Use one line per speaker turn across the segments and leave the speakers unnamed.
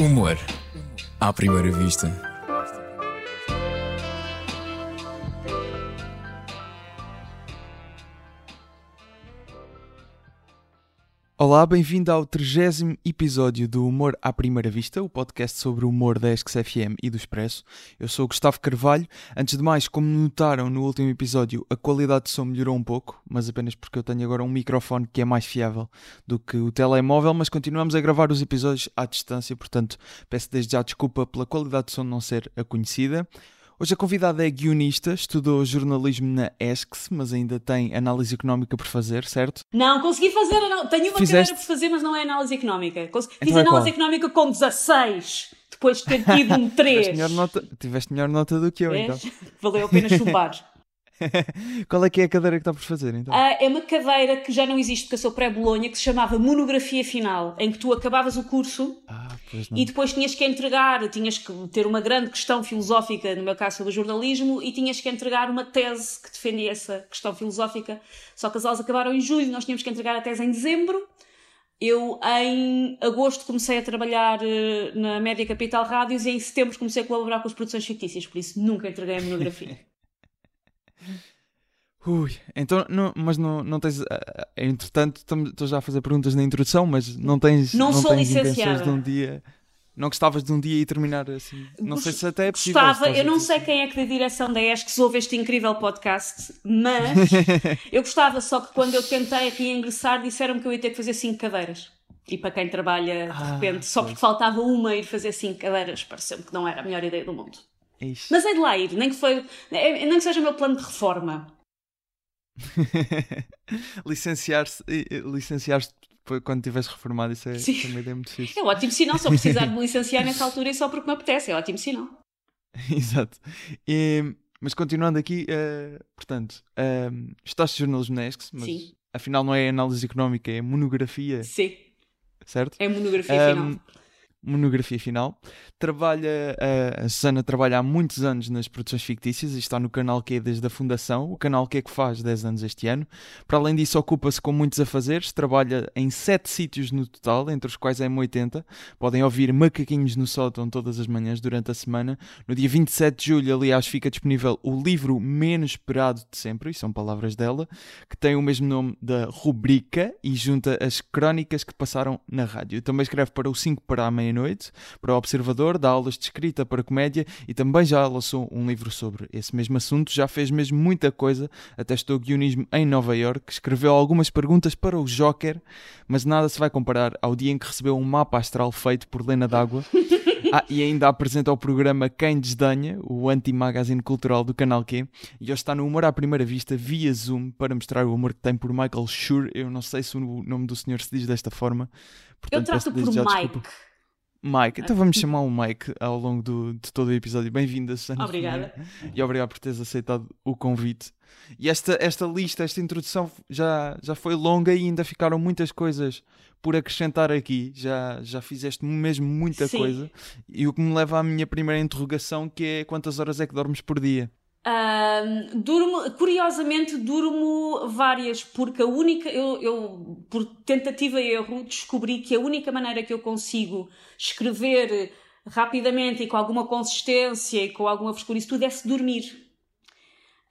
Humor à primeira vista.
Olá, bem-vindo ao 30 episódio do Humor à Primeira Vista, o podcast sobre o humor da FM e do Expresso. Eu sou o Gustavo Carvalho. Antes de mais, como notaram no último episódio, a qualidade de som melhorou um pouco, mas apenas porque eu tenho agora um microfone que é mais fiável do que o telemóvel, mas continuamos a gravar os episódios à distância, portanto, peço desde já desculpa pela qualidade de som não ser a conhecida. Hoje a convidada é guionista, estudou jornalismo na ESCS, mas ainda tem análise económica por fazer, certo?
Não, consegui fazer, tenho uma Fizeste... por fazer, mas não é análise económica. Consegui... Então Fiz é análise qual? económica com 16, depois de ter tido um 3.
tiveste, melhor nota, tiveste melhor nota do que eu, Vês? então.
Valeu a pena chumbar.
Qual é que é a cadeira que está por fazer, então?
Uh, é uma cadeira que já não existe porque eu sou pré-Bolonha, que se chamava Monografia Final, em que tu acabavas o curso
ah,
e depois tinhas que entregar, tinhas que ter uma grande questão filosófica, no meu caso sobre jornalismo, e tinhas que entregar uma tese que defendia essa questão filosófica. Só que as aulas acabaram em julho, nós tínhamos que entregar a tese em dezembro. Eu, em agosto, comecei a trabalhar uh, na Média Capital Rádios e em setembro comecei a colaborar com as produções fictícias, por isso nunca entreguei a monografia.
Ui, então, não, mas não, não tens. Uh, entretanto, estou já a fazer perguntas na introdução, mas não tens.
Não,
não
sou
tens
licenciada.
de um dia. Não gostavas de um dia e terminar assim? Não sei se até é possível.
Gostava, eu não sei quem é que da direção da ESC ouve este incrível podcast, mas eu gostava, só que quando eu tentei reingressar disseram-me que eu ia ter que fazer 5 cadeiras. E para quem trabalha, de ah, repente, só porque faltava uma ir fazer 5 cadeiras, pareceu-me que não era a melhor ideia do mundo.
Ixi.
Mas é de lá ir, nem que, foi, nem que seja o meu plano de reforma.
licenciar-se licenciar quando estiveres reformado, isso é também é muito fixe.
É um ótimo sinal, só precisar de me licenciar nessa altura e só porque me apetece, é ótimo sinal.
Exato. E, mas continuando aqui, uh, portanto, uh, estás de jornalismo na ESCS, mas Sim. afinal não é análise económica, é monografia.
Sim.
Certo?
É monografia um, final
monografia final. Trabalha, a Susana trabalha há muitos anos nas produções fictícias e está no canal Q desde a fundação, o canal Q que faz 10 anos este ano. Para além disso, ocupa-se com muitos afazeres, trabalha em 7 sítios no total, entre os quais é M80. Podem ouvir Macaquinhos no Sótão todas as manhãs durante a semana. No dia 27 de julho, aliás, fica disponível o livro menos esperado de sempre, e são palavras dela, que tem o mesmo nome da rubrica e junta as crónicas que passaram na rádio. Também escreve para o 5 para a meia meia-noite para o Observador, dá aulas de escrita para comédia e também já lançou um livro sobre esse mesmo assunto. Já fez mesmo muita coisa, até estou guionismo em Nova York, escreveu algumas perguntas para o Joker, mas nada se vai comparar ao dia em que recebeu um mapa astral feito por Lena D'Água. Ah, e ainda apresenta o programa Quem Desdanha, o anti-magazine cultural do Canal Q. E hoje está no Humor à Primeira Vista, via Zoom, para mostrar o humor que tem por Michael Schur. Eu não sei se o nome do senhor se diz desta forma.
Portanto, Eu trato por Mike. Desculpa.
Mike, então vamos chamar o Mike ao longo do, de todo o episódio. Bem-vinda, Susana.
Obrigada.
E obrigado por teres aceitado o convite. E esta, esta lista, esta introdução já, já foi longa e ainda ficaram muitas coisas por acrescentar aqui. Já, já fizeste mesmo muita
Sim.
coisa. E o que me leva à minha primeira interrogação, que é quantas horas é que dormes por dia?
Durmo, curiosamente, durmo várias, porque a única, eu, eu, por tentativa e erro, descobri que a única maneira que eu consigo escrever rapidamente e com alguma consistência e com alguma frescura, isso tudo é se dormir.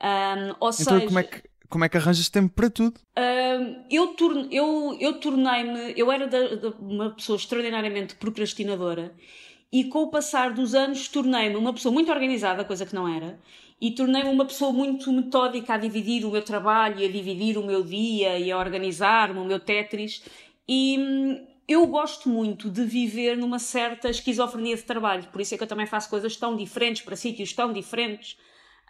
Um, ou
então,
seja,
como é que como é que arranjas tempo para tudo?
eu, torne, eu, eu tornei-me, eu era uma pessoa extraordinariamente procrastinadora e com o passar dos anos tornei-me uma pessoa muito organizada, coisa que não era, e tornei-me uma pessoa muito metódica a dividir o meu trabalho, a dividir o meu dia e a organizar-me, o meu Tetris. E hum, eu gosto muito de viver numa certa esquizofrenia de trabalho, por isso é que eu também faço coisas tão diferentes para sítios tão diferentes.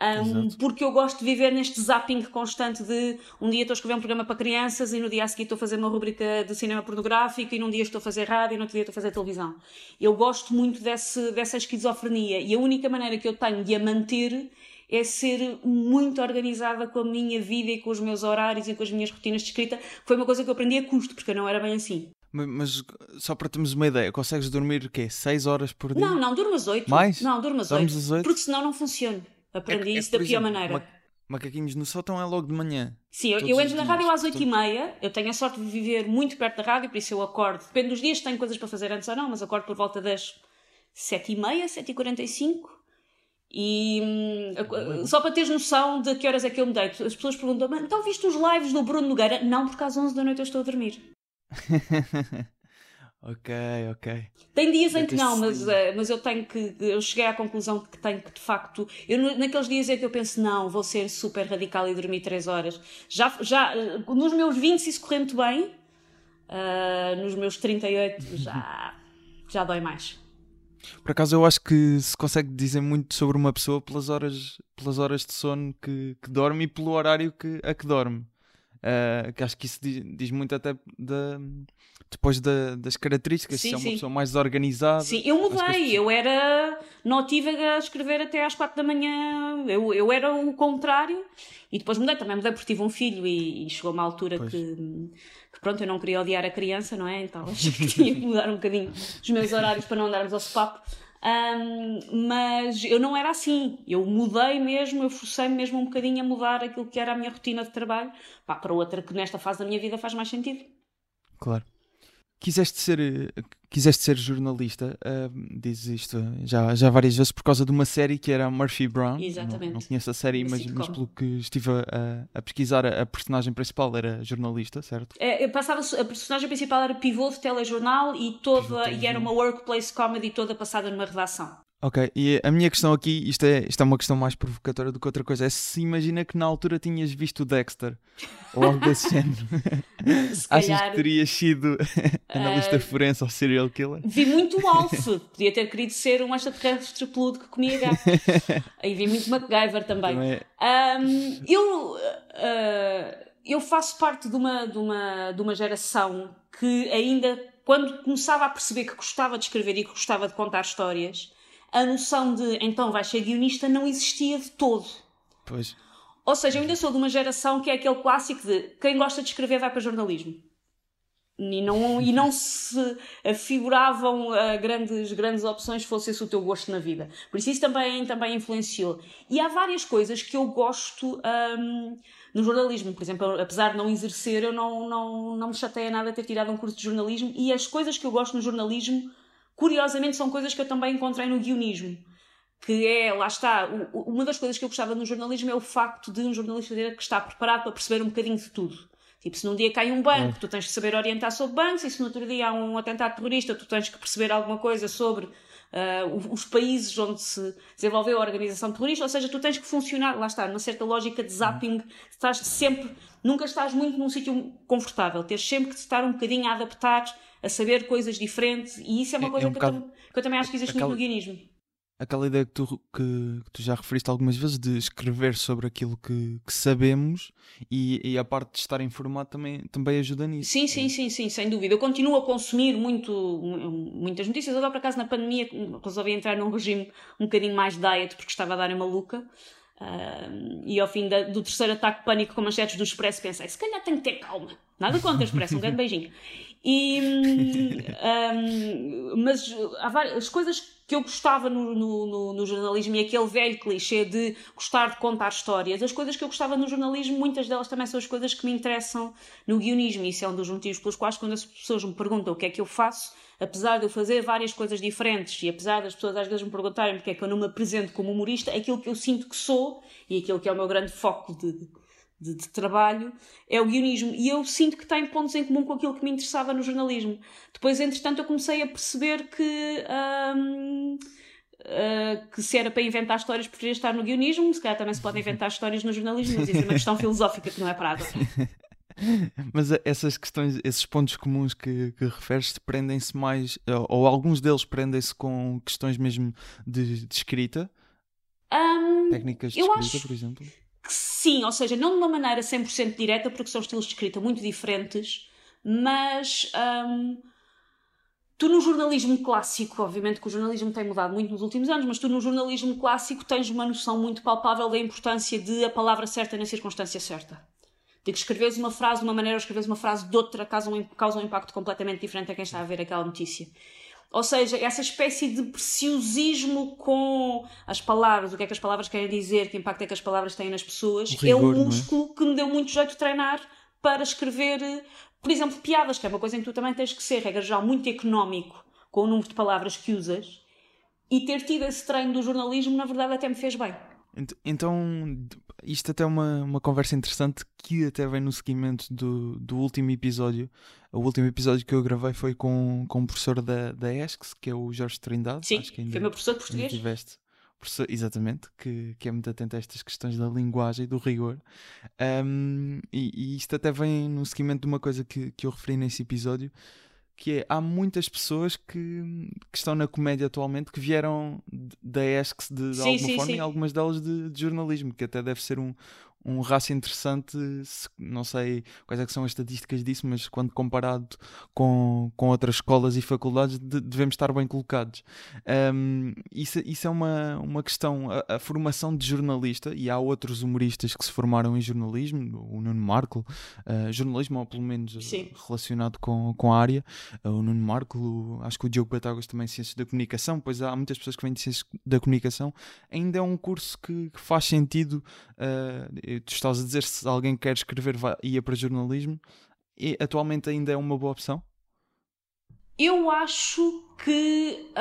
Um, porque eu gosto de viver neste zapping constante de um dia estou a escrever um programa para crianças e no dia a seguir estou a fazer uma rubrica de cinema pornográfico e num dia estou a fazer rádio e no outro dia estou a fazer televisão. Eu gosto muito desse, dessa esquizofrenia e a única maneira que eu tenho de a manter é ser muito organizada com a minha vida e com os meus horários e com as minhas rotinas de escrita. Foi uma coisa que eu aprendi a custo, porque eu não era bem assim.
Mas, só para termos uma ideia, consegues dormir o quê? 6 horas por dia?
Não, não, durmo às 8.
Mais?
Não, durmo às 8. Às 8? Porque senão não funciona. Aprendi é, é isso da pior exemplo, maneira.
Macaquinhos no sótão é logo de manhã.
Sim, eu, eu entro na rádio às 8h30. Eu tenho a sorte de viver muito perto da rádio, por isso eu acordo. Depende dos dias, tenho coisas para fazer antes ou não, mas acordo por volta das 7h30, 7h45. E hum, só para teres noção de que horas é que eu me deito, as pessoas perguntam: então viste os lives do Bruno Nogueira? Não, porque às 11 da noite eu estou a dormir.
ok, ok.
Tem dias em que não, mas, uh, mas eu tenho que. Eu cheguei à conclusão que tenho que, de facto. Eu, naqueles dias é que eu penso: não, vou ser super radical e dormir 3 horas. Já, já, nos meus 20, se isso correr muito bem, uh, nos meus 38, já, já dói mais.
Por acaso eu acho que se consegue dizer muito sobre uma pessoa pelas horas, pelas horas de sono que, que dorme e pelo horário que, a que dorme. Uh, que acho que isso diz, diz muito até da, depois da, das características, sim, se é uma pessoa mais organizada.
Sim, eu mudei, eu era notiva a escrever até às quatro da manhã, eu, eu era o contrário, e depois mudei, também mudei porque tive um filho e, e chegou uma altura que, que, pronto, eu não queria odiar a criança, não é? Então tinha que mudar um bocadinho os meus horários para não andarmos ao papo. Um, mas eu não era assim, eu mudei mesmo, eu forcei-me mesmo um bocadinho a mudar aquilo que era a minha rotina de trabalho. Pá, para outra que nesta fase da minha vida faz mais sentido.
Claro quiseste ser, quiseste ser jornalista, uh, dizes isto já, já várias vezes por causa de uma série que era Murphy Brown.
Exatamente.
Não, não conheço a série, mas, mas, pelo que estive a, a pesquisar, a, personagem principal era jornalista, certo?
É, passava, a personagem principal era pivô de telejornal e, toda, e era uma workplace comedy toda passada numa redação.
Ok, e a minha questão aqui, isto é, isto é uma questão mais provocatória do que outra coisa, é se imagina que na altura tinhas visto o Dexter ou algo desse género. Achas que terias sido analista uh, forense ou serial killer?
Vi muito o Alf, podia ter querido ser um extraterrestre peludo que comia gato. Aí vi muito MacGyver também. também é. um, eu, uh, eu faço parte de uma, de, uma, de uma geração que ainda, quando começava a perceber que gostava de escrever e que gostava de contar histórias a noção de então vais ser guionista não existia de todo.
Pois.
Ou seja, eu ainda sou de uma geração que é aquele clássico de quem gosta de escrever vai para jornalismo. E não, e não se afiguravam a grandes, grandes opções fosse esse o teu gosto na vida. Por isso isso também, também influenciou. E há várias coisas que eu gosto um, no jornalismo. Por exemplo, apesar de não exercer, eu não, não, não me chateia nada ter tirado um curso de jornalismo. E as coisas que eu gosto no jornalismo curiosamente são coisas que eu também encontrei no guionismo. Que é, lá está, uma das coisas que eu gostava no jornalismo é o facto de um jornalista ter que estar preparado para perceber um bocadinho de tudo. Tipo, se num dia cai um banco, é. tu tens que saber orientar sobre bancos, e se no outro dia há um atentado terrorista, tu tens que perceber alguma coisa sobre uh, os países onde se desenvolveu a organização terrorista, ou seja, tu tens que funcionar, lá está, numa certa lógica de zapping, estás sempre, nunca estás muito num sítio confortável, tens sempre que estar um bocadinho a adaptar a saber coisas diferentes, e isso é uma é, coisa é um que, bocado... eu que, eu também acho que existe Aquela... muito no guionismo.
Aquela ideia que tu, que, que, tu já referiste algumas vezes de escrever sobre aquilo que, que sabemos e, e, a parte de estar informado também, também ajuda nisso.
Sim, sim, sim, sim, sem dúvida. Eu continuo a consumir muito, muitas notícias. Agora, por acaso, na pandemia, resolvi entrar num regime um bocadinho mais diet porque estava a dar uma maluca. Uh, e ao fim da, do terceiro ataque pânico com manchetes do Expresso pensei, se calhar tenho que ter calma. Nada contra o Expresso, um grande beijinho. E, um, mas há várias, as coisas que eu gostava no, no, no, jornalismo e aquele velho clichê de gostar de contar histórias, as coisas que eu gostava no jornalismo, muitas delas também são as coisas que me interessam no guionismo. Isso é um dos motivos pelos quais, quando as pessoas me perguntam o que é que eu faço, apesar de eu fazer várias coisas diferentes e apesar das pessoas às vezes me perguntarem porque é que eu não me apresento como humorista, aquilo que eu sinto que sou e aquilo que é o meu grande foco de, de, de, trabalho é o guionismo. E eu sinto que tem pontos em comum com aquilo que me interessava no jornalismo. Depois, entretanto, eu comecei a perceber que. uh, que se era para inventar histórias preferia estar no guionismo, se calhar também se pode inventar histórias no jornalismo, mas isso é uma questão filosófica que não é para agora.
Mas essas questões, esses pontos comuns que, que referes, prendem-se mais, ou alguns deles prendem-se com questões mesmo de, de escrita?
Um,
Técnicas de escrita, acho... por exemplo?
Que sim, ou seja, não de uma maneira 100% direta, porque são estilos de escrita muito diferentes, mas um, tu no jornalismo clássico, obviamente que o jornalismo tem mudado muito nos últimos anos, mas tu no jornalismo clássico tens uma noção muito palpável da importância de a palavra certa na circunstância certa. De que escreves uma frase de uma maneira ou escreves uma frase de outra causa um, causa um impacto completamente diferente a quem está a ver aquela notícia. Ou seja, essa espécie de preciosismo com as palavras, o que é que as palavras querem dizer, que impacto é que as palavras têm nas pessoas, rigor, é um músculo é? que me deu muito jeito de treinar para escrever, por exemplo, piadas, que é uma coisa em que tu também tens que ser, regra geral, muito económico com o número de palavras que usas. e ter tido esse treino do jornalismo, na verdade, até me fez bem.
Então, isto até é uma, uma conversa interessante que até vem no seguimento do, do último episódio. O último episódio que eu gravei foi com, com um professor da, da ESCS, que é o Jorge Trindade.
Sim, Acho que ainda, foi meu professor de português.
Tiveste. Professor, exatamente, que, que é muito atento a estas questões da linguagem e do rigor. Um, e, e, isto até vem no seguimento de uma coisa que, que eu referi nesse episódio, que é, há muitas pessoas que, que estão na comédia atualmente que vieram da ESCS de, de sim, alguma sim, forma sim. e algumas delas de, de, jornalismo, que até deve ser um, um raço interessante, não sei quais é são as estatísticas disso, mas quando comparado com, com outras escolas e faculdades de, devemos estar bem colocados. Um, isso, isso é uma, uma questão, a, a, formação de jornalista, e há outros humoristas que se formaram em jornalismo, o Nuno Marco, uh, jornalismo ou pelo menos Sim. relacionado com, com a área, uh, o Nuno Marco, acho que o Diogo Batáguas também Ciências da Comunicação, pois há muitas pessoas que vêm de Ciências da Comunicação, ainda é um curso que, que faz sentido uh, tu estás a dizer se alguém quer escrever vai, ia para jornalismo, e atualmente ainda é uma boa opção?
Eu acho que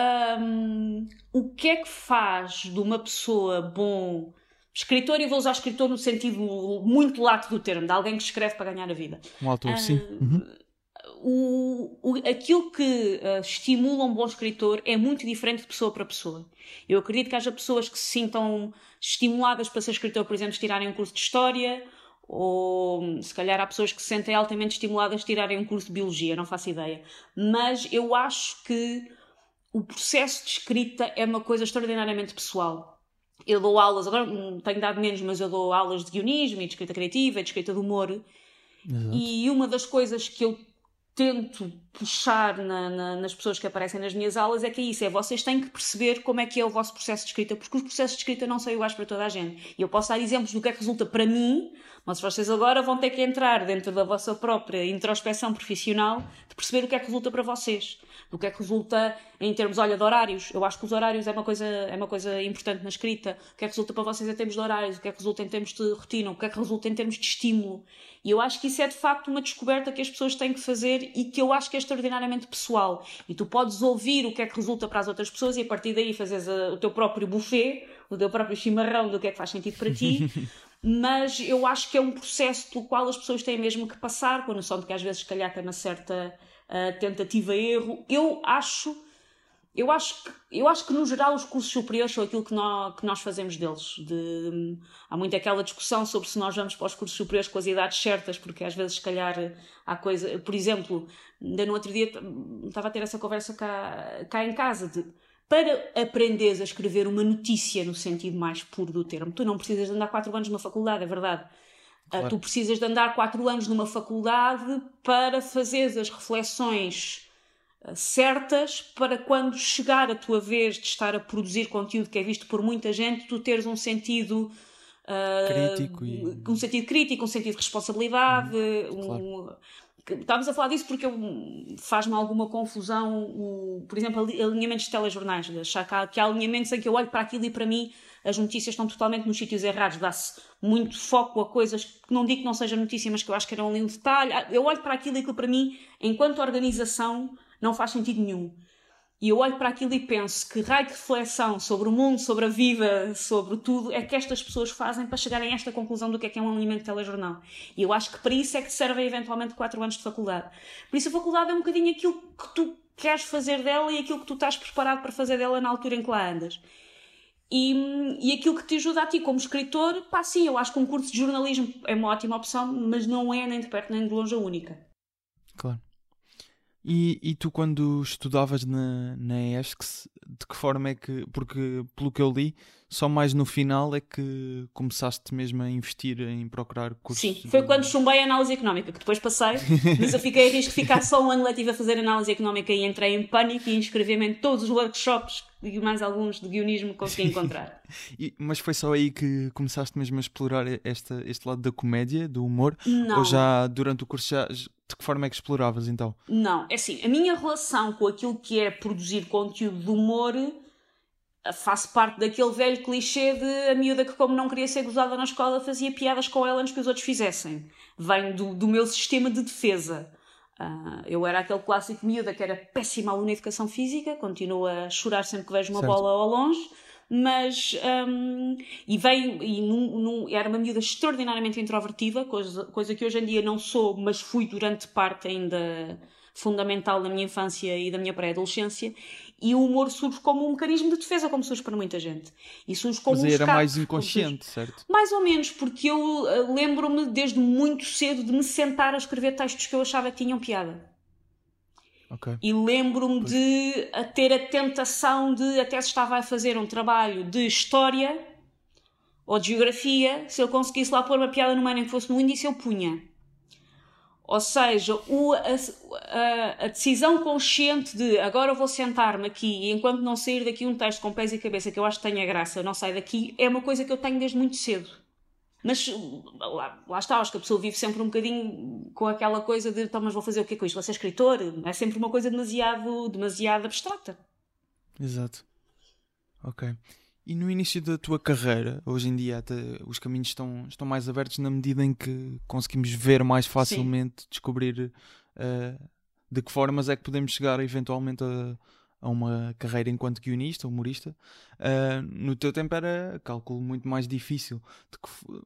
um, o que é que faz de uma pessoa bom escritor, e vou usar escritor no sentido muito lato do termo, de alguém que escreve para ganhar a vida.
Um autor, uh, sim. Uhum.
O, o, aquilo que uh, estimula um bom escritor é muito diferente de pessoa para pessoa. Eu acredito que haja pessoas que se sintam estimuladas para ser escritor, por exemplo, de tirarem um curso de História, ou se calhar há pessoas que se sentem altamente estimuladas de tirarem um curso de Biologia, não faço ideia. Mas eu acho que o processo de escrita é uma coisa extraordinariamente pessoal. Eu dou aulas, agora tenho dado menos, mas eu dou aulas de guionismo e de escrita criativa e de escrita de humor. Exato. E uma das coisas que eu tento puxar na, na, nas pessoas que aparecem nas minhas aulas é que é isso, é vocês têm que perceber como é que é o vosso processo de escrita, porque os processos de escrita não são iguais para toda a gente. E eu posso dar exemplos do que é que resulta para mim, mas vocês agora vão ter que entrar dentro da vossa própria introspeção profissional de perceber o que é que resulta para vocês do que é que resulta em termos, olha, de horários. Eu acho que os horários é uma coisa, é uma coisa importante na escrita. O que é que resulta para vocês em termos de horários? O que é que resulta em termos de rotina? O que é que resulta em termos de estímulo? E eu acho que isso é de facto uma descoberta que as pessoas têm que fazer e que eu acho que é extraordinariamente pessoal. E tu podes ouvir o que é que resulta para as outras pessoas e a partir daí fazeres o teu próprio buffet, o teu próprio chimarrão do que é que faz sentido para ti. mas eu acho que é um processo pelo qual as pessoas têm mesmo que passar, com a noção de que às vezes, se calhar, tem uma certa uh, tentativa-erro. Eu acho, eu, acho que, eu acho que, no geral, os cursos superiores são aquilo que nós, que nós fazemos deles. De, há muito aquela discussão sobre se nós vamos para os cursos superiores com as idades certas, porque às vezes, se calhar, há coisa. Por exemplo, ainda no outro dia estava a ter essa conversa cá, cá em casa de para aprenderes a escrever uma notícia no sentido mais puro do termo, tu não precisas de andar 4 anos na faculdade, é verdade. Ah, claro. Tu precisas de andar 4 anos numa faculdade para fazeres as reflexões certas para quando chegar a tua vez de estar a produzir conteúdo que é visto por muita gente, tu teres um sentido
uh, crítico e...
um sentido crítico, um sentido de responsabilidade, uhum. claro. um, Estávamos a falar disso porque faz-me alguma confusão, o, por exemplo, alinhamentos de telejornais, de achar que há, que há alinhamentos em que eu olho para aquilo e para mim as notícias estão totalmente nos sítios errados, dá-se muito foco a coisas que não digo que não seja notícia, mas que eu acho que eram ali um detalhe. Eu olho para aquilo e aquilo para mim, enquanto organização, não faz sentido nenhum. E eu olho para aquilo e penso que raio de reflexão sobre o mundo, sobre a vida, sobre tudo, é que estas pessoas fazem para chegarem a esta conclusão do que é que é um alimento de telejornal. E eu acho que para isso é que servem eventualmente 4 anos de faculdade. Por isso a faculdade é um bocadinho aquilo que tu queres fazer dela e aquilo que tu estás preparado para fazer dela na altura em que lá andas. E, e aquilo que te ajuda a ti como escritor, pá, sim, eu acho que um curso de jornalismo é uma ótima opção, mas não é nem de perto nem de longe a única.
Claro. E, e tu, quando estudavas na, na ESCS, de que forma é que. Porque, pelo que eu li, só mais no final é que começaste mesmo a investir em procurar cursos.
Sim, foi quando chumbei a análise económica, que depois passei, mas eu fiquei a risco de ficar só um ano letivo a fazer análise económica e entrei em pânico e inscrevi-me em todos os workshops e mais alguns de guionismo que consegui encontrar.
e, mas foi só aí que começaste mesmo a explorar esta, este lado da comédia, do humor?
Não.
Ou já durante o curso já, de que forma é que exploravas então?
Não, é assim, a minha relação com aquilo que é produzir conteúdo de humor faz parte daquele velho clichê de a miúda que, como não queria ser gozada na escola, fazia piadas com ela antes que os outros fizessem. Vem do, do meu sistema de defesa. Uh, eu era aquele clássico miúda que era péssima aluna de educação física, continuo a chorar sempre que vejo uma certo. bola ao longe, mas um, e veio e num, num, era uma miúda extraordinariamente introvertida, coisa, coisa que hoje em dia não sou, mas fui durante parte ainda fundamental da minha infância e da minha pré-adolescência, e o humor surge como um mecanismo de defesa, como surge para muita gente. E surge como
Mas
um
era
escape,
mais inconsciente, certo?
Mais ou menos, porque eu uh, lembro-me desde muito cedo de me sentar a escrever textos que eu achava que tinham piada.
Okay.
E lembro-me de a ter a tentação de, até se estava a fazer um trabalho de história ou de geografia, se eu conseguisse lá pôr uma piada no meio que fosse no índice, eu punha. Ou seja, o, a, a, a, decisão consciente de agora vou sentar-me aqui e enquanto não sair daqui um texto com pés e cabeça que eu acho que tenha graça, não sai daqui, é uma coisa que eu tenho desde muito cedo. Mas lá, lá está, acho que a pessoa vive sempre um bocadinho com aquela coisa de então, mas vou fazer o que com isto? Vou ser escritor? É sempre uma coisa demasiado, demasiado abstrata.
Exato. Ok. E no início da tua carreira, hoje em dia até os caminhos estão, estão mais abertos na medida em que conseguimos ver mais facilmente, Sim. descobrir uh, de que formas é que podemos chegar eventualmente a, a uma carreira enquanto guionista, humorista. Uh, no teu tempo era, cálculo, muito mais difícil.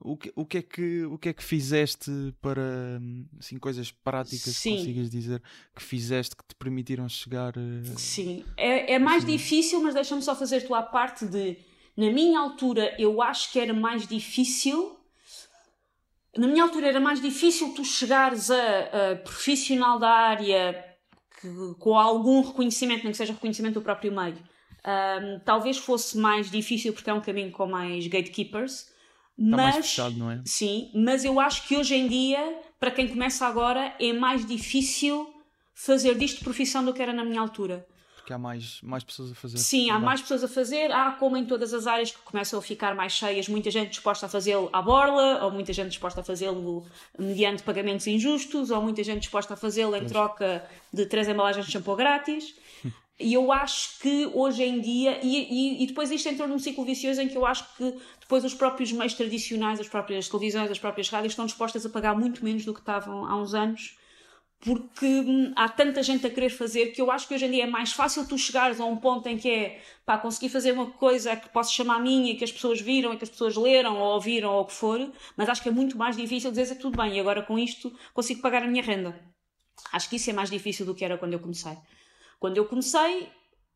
o, que, o, que é que, o que é que fizeste para, assim, coisas práticas, Sim. consigas dizer, que fizeste que te permitiram chegar... Uh,
Sim, é, é mais assim. difícil, mas deixa-me só fazer tu a parte de na minha altura, eu acho que era mais difícil. Na minha altura, era mais difícil tu chegares a, a profissional da área que, com algum reconhecimento, nem que seja reconhecimento do próprio meio. Um, talvez fosse mais difícil porque é um caminho com mais gatekeepers.
Está mas, mais fechado, não é?
Sim, mas eu acho que hoje em dia, para quem começa agora, é mais difícil fazer disto profissão do que era na minha altura
porque há mais, mais pessoas a fazer.
Sim, há mais pessoas a fazer. Há, como em todas as áreas que começam a ficar mais cheias, muita gente disposta a fazê-lo à borla, ou muita gente disposta a fazê-lo mediante pagamentos injustos, ou muita gente disposta a fazê-lo em troca de três embalagens de shampoo grátis. E eu acho que hoje em dia, e, e, e, depois isto entrou num ciclo vicioso em que eu acho que depois os próprios meios tradicionais, as próprias televisões, as próprias rádios estão dispostas a pagar muito menos do que estavam há uns anos porque hum, há tanta gente a querer fazer que eu acho que hoje em dia é mais fácil tu chegares a um ponto em que é pá, conseguir fazer uma coisa que posso chamar minha, que as pessoas viram, e que as pessoas leram ou ouviram ou o que for, mas acho que é muito mais difícil dizer que tudo bem, e agora com isto consigo pagar a minha renda. Acho que isso é mais difícil do que era quando eu comecei. Quando eu comecei,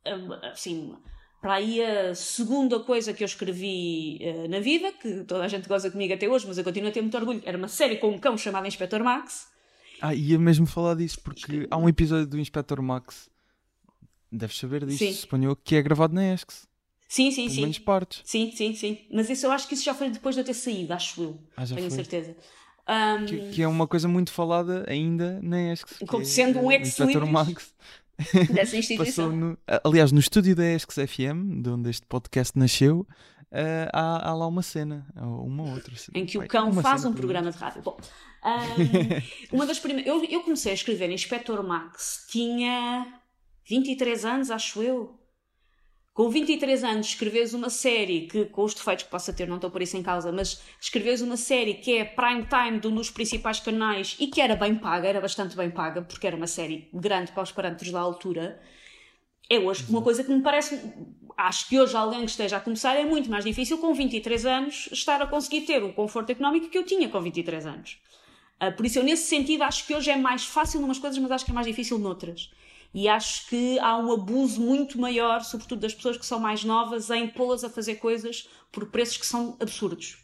hum, assim, para aí a segunda coisa que eu escrevi uh, na vida, que toda a gente goza comigo até hoje, mas eu continuo a ter muito orgulho, era uma série com um cão chamado Inspector Max
ah, ia mesmo falar disso, porque há um episódio do Inspector Max, deves saber disso, sim. suponho, que é gravado na ESCS.
Sim, sim, sim.
menos partes.
Sim, sim, sim. Mas isso eu acho que isso já foi depois de eu ter saído, acho eu. Ah, já Tenho foi. certeza. Um...
Que, que, é uma coisa muito falada ainda na ESCS.
Como é, sendo um ex-libris Max. dessa instituição.
No, aliás, no estúdio da ESCS FM, de onde este podcast nasceu, uh, há, há, lá uma cena, uma outra.
Em que o cão faz um programa de rádio. Bom, um, uma das primeiras. Eu, eu comecei a escrever Inspector Max, tinha 23 anos, acho eu. Com 23 anos, escreves uma série que, com os defeitos que possa ter, não estou por isso em causa, mas escreves uma série que é prime time de um dos principais canais e que era bem paga, era bastante bem paga, porque era uma série grande para os parâmetros da altura. É hoje uma coisa que me parece. Acho que hoje alguém que esteja a começar é muito mais difícil, com 23 anos, estar a conseguir ter o conforto económico que eu tinha com 23 anos. Uh, por isso, eu, nesse sentido, acho que hoje é mais fácil numas coisas, mas acho que é mais difícil noutras. E acho que há um abuso muito maior, sobretudo das pessoas que são mais novas, em pô-las a fazer coisas por preços que são absurdos.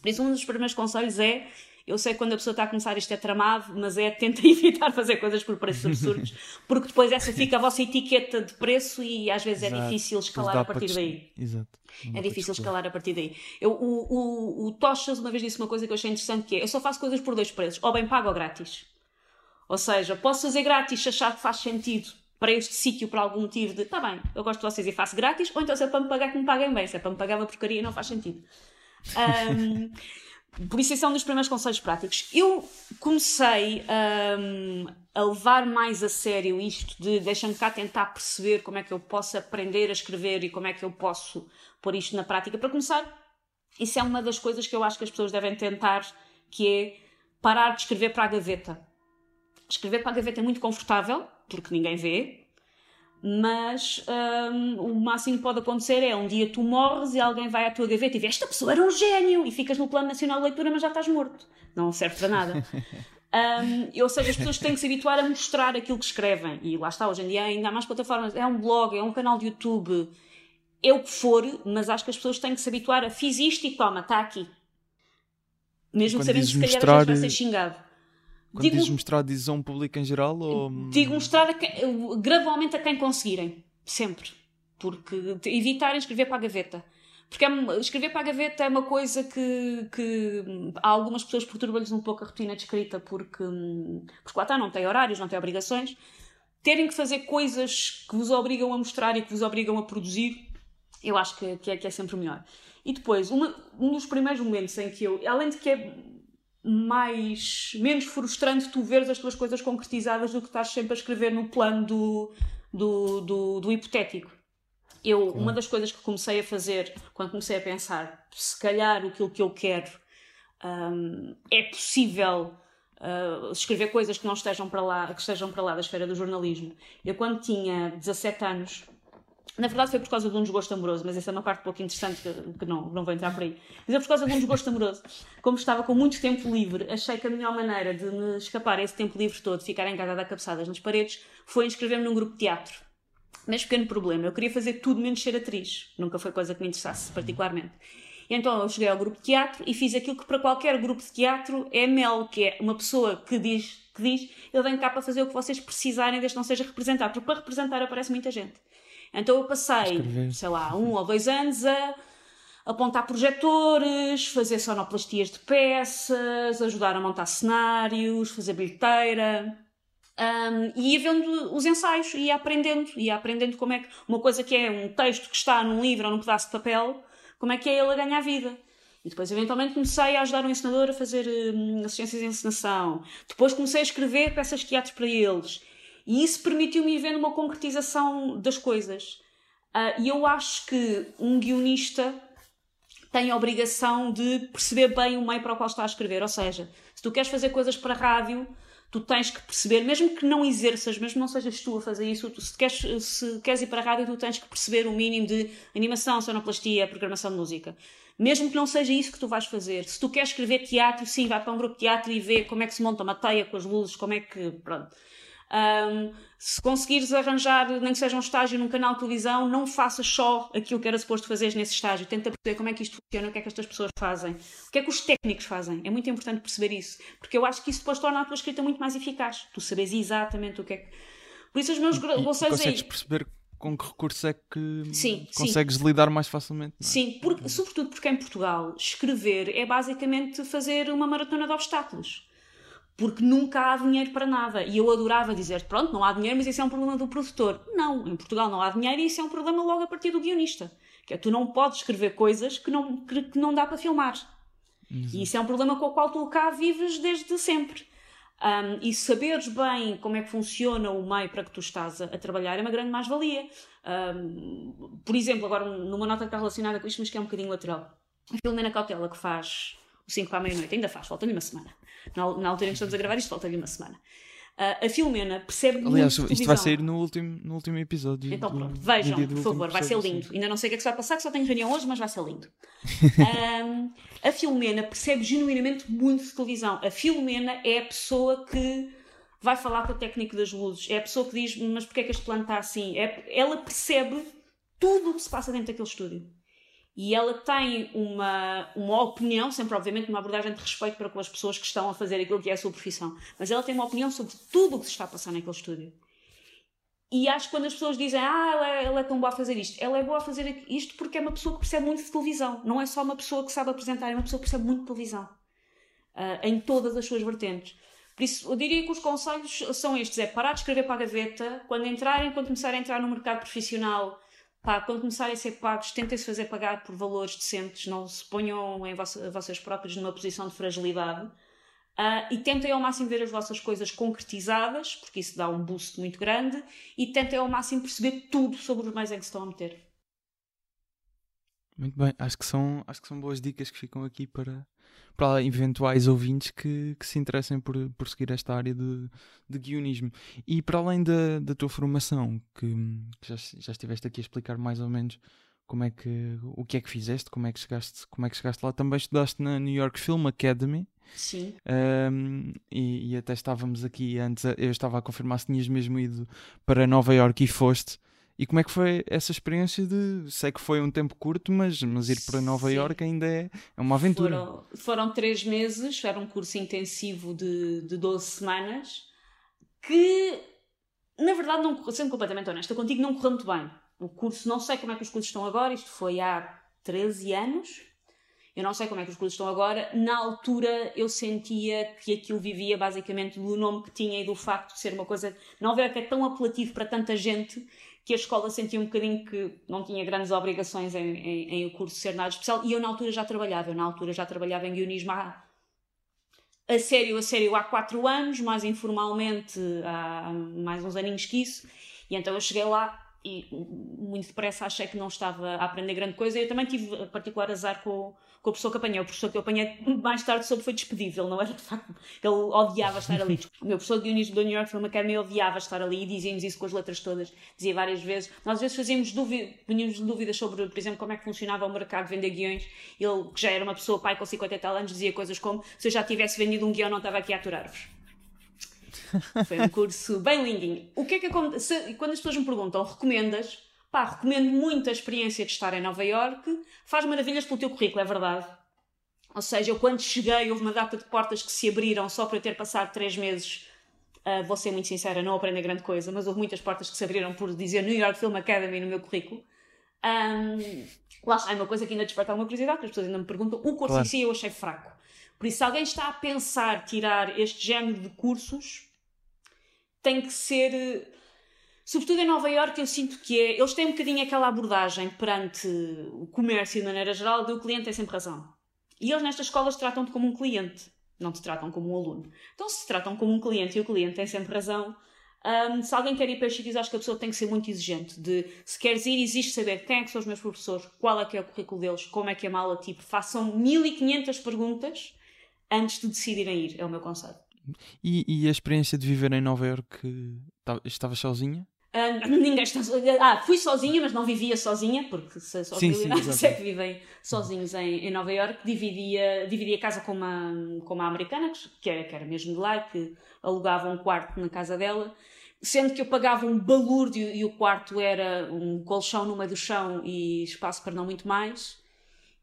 Por isso, um dos primeiros conselhos é eu sei que quando a pessoa está a começar isto é tramado, mas é tenta evitar fazer coisas por preços absurdos, porque depois essa fica a vossa etiqueta de preço e às vezes é Exato. é difícil escalar a partir daí.
Exato.
é difícil escalar a partir daí. Eu, o, o, o Tochas uma vez disse uma coisa que eu achei interessante que é, eu só faço coisas por dois preços, ou bem pago ou grátis. Ou seja, posso fazer grátis se achar que faz sentido para este sítio por algum motivo de, tá bem, eu gosto de vocês e faço grátis, ou então se é para me pagar que me paguem bem, se é para me pagar uma porcaria não faz sentido. Um, Um dos primeiros conselhos práticos. Eu comecei um, a levar mais a sério isto de deixa-me cá tentar perceber como é que eu posso aprender a escrever e como é que eu posso pôr isto na prática. Para começar, isso é uma das coisas que eu acho que as pessoas devem tentar, que é parar de escrever para a gaveta. Escrever para a gaveta é muito confortável, porque ninguém vê, mas hum, o máximo que pode acontecer é um dia tu morres e alguém vai à tua gaveta e vê esta pessoa era um gênio e ficas no Plano Nacional de Leitura, mas já estás morto. Não serve para nada. Um, ou seja, as pessoas têm que se habituar a mostrar aquilo que escrevem. E lá está, hoje em dia ainda há mais plataformas. É um blog, é um canal de YouTube, é o que for, mas acho que as pessoas têm que se habituar a fiz isto e toma, está aqui. Mesmo sabendo que se calhar mostrar... vai ser xingado.
Quando digo, dizes mostrar, dizes a um público em geral? Ou...
Digo mostrar a quem, gradualmente a quem conseguirem. Sempre. Porque evitarem escrever para a gaveta. Porque é, escrever para a gaveta é uma coisa que, que há algumas pessoas perturba-lhes um pouco a rotina de escrita, porque, porque lá está, não tem horários, não tem obrigações. Terem que fazer coisas que vos obrigam a mostrar e que vos obrigam a produzir, eu acho que, que, é, que é sempre melhor. E depois, uma, um dos primeiros momentos em que eu, além de que é mais menos frustrante tu veres as tuas coisas concretizadas do que estás sempre a escrever no plano do, do, do, do hipotético. Eu, uma das coisas que comecei a fazer quando comecei a pensar, se calhar aquilo que eu quero um, é possível uh, escrever coisas que não estejam para lá, que estejam para lá da esfera do jornalismo. Eu quando tinha 17 anos, na verdade foi por causa de um desgosto amoroso, mas essa é uma parte pouco interessante que, que não, não vou entrar por aí. Mas é por causa de um desgosto amoroso. Como estava com muito tempo livre, achei que a melhor maneira de me escapar esse tempo livre todo, ficar em casa a dar cabeçadas nas paredes, foi inscrever-me num grupo de teatro. Mas pequeno problema, eu queria fazer tudo menos ser atriz. Nunca foi coisa que me interessasse particularmente. Então eu cheguei ao grupo de teatro e fiz aquilo que para qualquer grupo de teatro é mel, que é uma pessoa que diz, que diz, ele vem cá para fazer o que vocês precisarem, desde que não seja representar, porque para representar aparece muita gente. Então eu passei, Escrever. sei lá, um ou dois anos a apontar projetores, fazer sonoplastias de peças, ajudar a montar cenários, fazer bilheteira. Um, e ia vendo os ensaios, ia aprendendo, ia aprendendo como é que uma coisa que é um texto que está num livro ou num pedaço de papel, como é que é ele a ganhar vida. E depois, eventualmente, comecei a ajudar o ensinador a fazer hum, assistências de encenação. Depois comecei a escrever peças de teatro para eles. E isso permitiu-me ir vendo uma concretização das coisas. Uh, e eu acho que um guionista tem a obrigação de perceber bem o meio para o qual está a escrever. Ou seja, se tu queres fazer coisas para rádio, tu tens que perceber, mesmo que não exerças, mesmo não sejas tu a fazer isso, tu, se, queres, se queres ir para a rádio, tu tens que perceber o mínimo de animação, sonoplastia, programação de música. Mesmo que não seja isso que tu vais fazer. Se tu queres escrever teatro, sim, vai para um grupo de teatro e vê como é que se monta uma teia com as luzes, como é que. Pronto. Um, se conseguires arranjar, nem que seja um estágio num canal de televisão, não faças só aquilo que era suposto fazer nesse estágio. Tenta perceber como é que isto funciona, o que é que estas pessoas fazem, o que é que os técnicos fazem. É muito importante perceber isso, porque eu acho que isso depois torna a tua escrita muito mais eficaz. Tu sabes exatamente o que é que. Por isso, os meus
conselhos aí. perceber com que recurso é que sim, consegues sim. lidar mais facilmente. É?
Sim, porque, sobretudo porque em Portugal escrever é basicamente fazer uma maratona de obstáculos porque nunca há dinheiro para nada. E eu adorava dizer, pronto, não há dinheiro, mas isso é um problema do produtor. Não, em Portugal não há dinheiro e isso é um problema logo a partir do guionista. Que é, tu não podes escrever coisas que não, que, que não dá para filmar. Exato. E isso é um problema com o qual tu cá vives desde sempre. Um, e saberes bem como é que funciona o meio para que tu estás a, a trabalhar é uma grande mais-valia. Um, por exemplo, agora numa nota que está relacionada com isto, mas que é um bocadinho lateral. A Filomena Cautela, que faz o 5 para a meia-noite, ainda faz, falta-lhe uma semana. Na, na altura em que estamos a gravar isto, falta-lhe uma semana. Uh, a Filomena percebe
Aliás,
muito
isto vai sair no último, no último episódio.
Então pronto, do, vejam, por favor, vai ser lindo. Ainda não sei o que é que se vai passar, que só tenho reunião hoje, mas vai ser lindo. um, a Filomena percebe genuinamente muito de televisão. A Filomena é a pessoa que vai falar com o técnico das luzes, é a pessoa que diz, mas porquê é que este plano está assim? É, ela percebe tudo o que se passa dentro daquele estúdio e ela tem uma, uma opinião, sempre obviamente uma abordagem de respeito para com as pessoas que estão a fazer aquilo que é a sua profissão, mas ela tem uma opinião sobre tudo o que se está a passar naquele estúdio. E acho que quando as pessoas dizem, ah, ela é, ela é tão boa a fazer isto, ela é boa a fazer isto porque é uma pessoa que percebe muito de televisão, não é só uma pessoa que sabe apresentar, é uma pessoa que percebe muito de televisão, uh, em todas as suas vertentes. Por isso, eu diria que os conselhos são estes: é parar de escrever para a gaveta, quando entrarem, quando começarem a entrar no mercado profissional, Pá, quando começarem a ser pagos, tentem-se fazer pagar por valores decentes, não se ponham em vocês próprios numa posição de fragilidade. Uh, e tentem ao máximo ver as vossas coisas concretizadas, porque isso dá um boost muito grande, e tentem ao máximo perceber tudo sobre os meios em que se estão a meter.
Muito bem, acho que são, acho que são boas dicas que ficam aqui para, para eventuais ouvintes que, que se interessem por, por seguir esta área de, de guionismo. E para além da, da tua formação, que, que já, já estiveste aqui a explicar mais ou menos como é que o que é que fizeste, como é que chegaste, como é que chegaste lá, também estudaste na New York Film Academy.
Sim.
Um, e, e, até estávamos aqui antes, eu estava a confirmar se tinhas mesmo ido para Nova York e foste. E como é que foi essa experiência de. Sei que foi um tempo curto, mas, mas ir para Nova Sim. York ainda é, é uma aventura.
Foram, foram três meses, era um curso intensivo de, de 12 semanas, que na verdade, não, sendo completamente honesta contigo, não correu muito bem. O curso, não sei como é que os cursos estão agora, isto foi há 13 anos. Eu não sei como é que os cursos estão agora. Na altura eu sentia que aquilo vivia basicamente do nome que tinha e do facto de ser uma coisa. Nova Iorque é tão apelativo para tanta gente que a escola sentia um bocadinho que não tinha grandes obrigações em, em, em, o curso ser nada especial. E eu na altura já trabalhava, eu na altura já trabalhava em guionismo há, a sério, a sério há quatro anos, mais informalmente há mais uns aninhos que isso, e então eu cheguei lá e muito depressa achei que não estava a aprender grande coisa. Eu também tive particular azar com, com o professor que apanhei. O professor que eu apanhei mais tarde soube foi despedido. Ele não era de facto. Ele odiava estar ali. O meu professor de Dionísio do New York Film Academy odiava estar ali e dizia-nos isso com as letras todas. Dizia várias vezes. Nós às vezes fazíamos dúvida, dúvidas sobre, por exemplo, como é que funcionava o mercado de vender guiões. Ele, que já era uma pessoa pai com 50 e tal anos, dizia coisas como: se eu já tivesse vendido um guião, não estava aqui a aturar-vos. Foi um curso bem lindinho. O que é que acontece? Quando as pessoas me perguntam, recomendas? Pá, recomendo muito a experiência de estar em Nova York. Faz maravilhas pelo teu currículo, é verdade. Ou seja, eu quando cheguei, houve uma data de portas que se abriram só para eu ter passado três meses. Uh, vou ser muito sincera, não aprendi grande coisa, mas houve muitas portas que se abriram por dizer New York Film Academy no meu currículo. Um, lá está, é uma coisa que ainda desperta alguma curiosidade, que as pessoas ainda me perguntam. O curso claro. em si eu achei fraco. Por isso, se alguém está a pensar tirar este género de cursos, tem que ser. Sobretudo em Nova Iorque, eu sinto que é. Eles têm um bocadinho aquela abordagem perante o comércio de maneira geral de o cliente tem sempre razão. E eles nestas escolas tratam-te como um cliente, não te tratam como um aluno. Então, se te tratam como um cliente e o cliente tem sempre razão, um, se alguém quer ir para estes sítios, acho que a pessoa tem que ser muito exigente. De se queres ir, existe saber quem é que são os meus professores, qual é que é o currículo deles, como é que é a mala, tipo, façam 1500 perguntas antes de decidirem ir, é o meu conselho.
E, e a experiência de viver em Nova Iorque, estavas sozinha?
Uh, ninguém está Ah, fui sozinha, mas não vivia sozinha, porque se só sim, sim, é que vivem sozinhos em, em Nova Iorque. Dividia, dividia a casa com uma, com uma americana, que era, que era mesmo de lá, que alugava um quarto na casa dela. Sendo que eu pagava um balúrdio e o quarto era um colchão no meio do chão e espaço para não muito mais.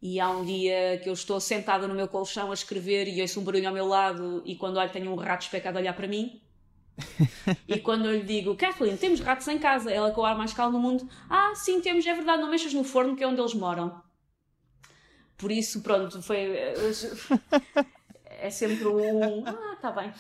E há um dia que eu estou sentada no meu colchão a escrever e ouço um barulho ao meu lado e quando olho tenho um rato especado a olhar para mim. e quando eu lhe digo, Kathleen, temos ratos em casa, ela com o ar mais calmo do mundo, ah, sim, temos, é verdade, não mexas no forno que é onde eles moram. Por isso, pronto, foi. É sempre um. Ah, tá bem.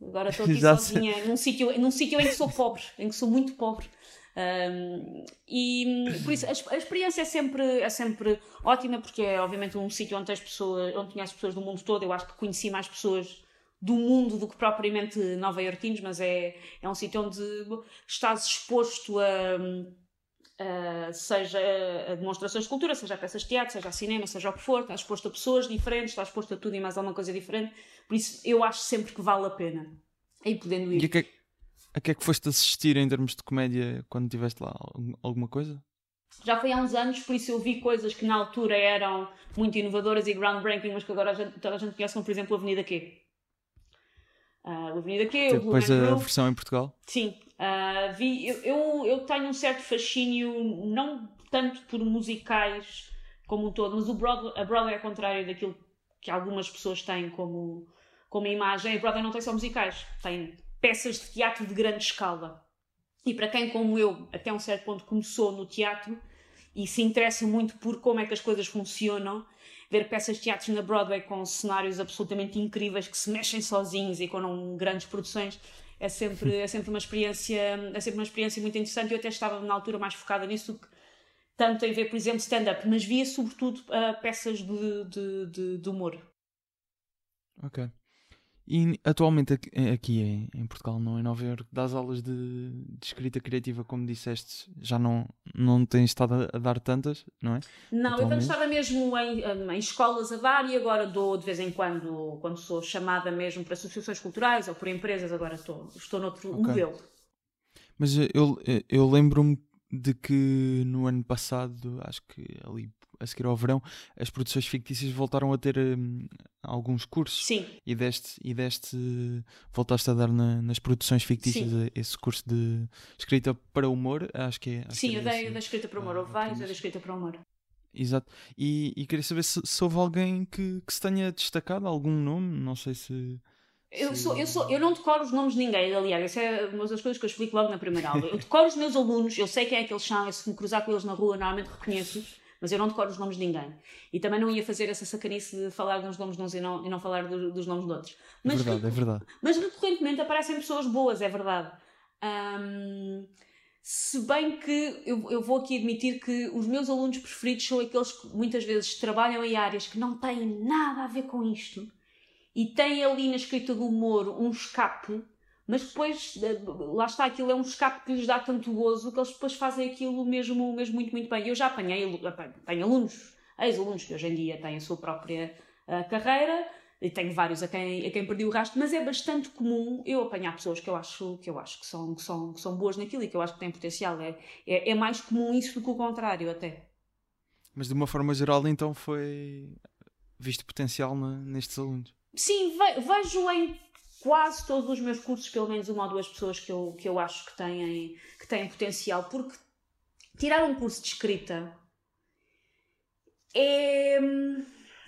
Agora estou aqui Já sozinha, sei. num sítio, num sítio em que sou pobre, em que sou muito pobre. Um, e por isso a, a, experiência é sempre, é sempre ótima, porque é obviamente um sítio onde, as pessoas, onde conheces pessoas do mundo todo. Eu acho que conheci mais pessoas do mundo do que propriamente nova-iorquinos, mas é, é um sítio onde estás exposto a, seja a demonstrações de cultura, seja a peças de teatro, seja a cinema, seja o que for, estás exposto a pessoas diferentes, estás exposto a tudo e mais alguma coisa diferente. Por isso eu acho sempre que vale a pena. E podendo ir.
E que, a que é que foste assistir em termos de comédia quando estiveste lá? Alguma coisa?
Já foi há uns anos, por isso eu vi coisas que na altura eram muito inovadoras e groundbreaking, mas que agora a gente, toda a gente conhece, como por exemplo a Avenida Q. Uh, a Avenida Q,
o Depois a versão em Portugal?
Sim. Uh, vi, eu, eu, eu, tenho um certo fascínio, não tanto por musicais como um todo, mas o Broadway, a Broadway é ao contrário daquilo que algumas pessoas têm como, como imagem. A Broadway não tem só musicais, tem peças de teatro de grande escala. E para quem, como eu, até um certo ponto começou no teatro e se interessa muito por como é que as coisas funcionam, ver peças de teatro na Broadway com cenários absolutamente incríveis que se mexem sozinhos e com grandes produções é sempre, é sempre uma experiência é sempre uma experiência muito interessante. Eu até estava na altura mais focada nisso que tanto em ver, por exemplo, stand-up, mas via sobretudo uh, peças de, de, de, de humor.
Ok. E atualmente aqui, aqui em, em Portugal, não em Nova Iorque, das aulas de, de, escrita criativa, como disseste, já não, não tens estado a, dar tantas, não é?
Não, atualmente? eu estado mesmo em, em, escolas a dar e agora dou de vez em quando, quando sou chamada mesmo para associações culturais ou por empresas, agora estou, estou noutro okay. modelo.
Mas eu, eu lembro-me de que no ano passado, acho que ali a seguir ao verão, as produções fictícias voltaram a ter um, alguns cursos.
Sim.
E deste, e deste voltaste a dar na, nas produções fictícias Sim. esse curso de escrita para humor, acho que é. Acho
Sim,
que
eu dei da escrita para humor, houve vários da escrita para humor.
Exato. E, e queria saber se, se houve alguém que, que se tenha destacado, algum nome, não sei se.
Eu, sou, eu, sou, eu não decoro os nomes de ninguém, aliás, essa é uma das coisas que eu explico logo na primeira aula. Eu decoro os meus alunos, eu sei quem é que eles são, e se me cruzar com eles na rua, normalmente reconheço-os mas eu não decoro os nomes de ninguém. E também não ia fazer essa sacanice de falar dos nomes de uns e não, e não falar do, dos nomes de outros.
Mas, é verdade, é verdade.
Mas recorrentemente aparecem pessoas boas, é verdade. Um, se bem que eu, eu, vou aqui admitir que os meus alunos preferidos são aqueles que muitas vezes trabalham em áreas que não têm nada a ver com isto e têm ali na escrita do humor um escape mas depois, eh, lá está, aquilo é um escape que lhes dá tanto gozo que eles depois fazem aquilo mesmo, mesmo muito, muito bem. Eu já apanhei, tenho alunos, ex-alunos que hoje em dia têm a sua própria uh, carreira, e tenho vários a quem, a quem perdi o rastro, mas é bastante comum eu apanhar pessoas que eu acho que, eu acho que, são, que, são, que são boas naquilo e que eu acho que têm potencial. É, é, é mais comum isso do que o contrário, até.
Mas de uma forma geral, então, foi visto potencial na, nestes alunos?
Sim, vejo em quase todos os meus cursos, pelo menos uma ou duas pessoas que eu, que eu acho que têm, que têm potencial, porque tirar um curso de escrita é.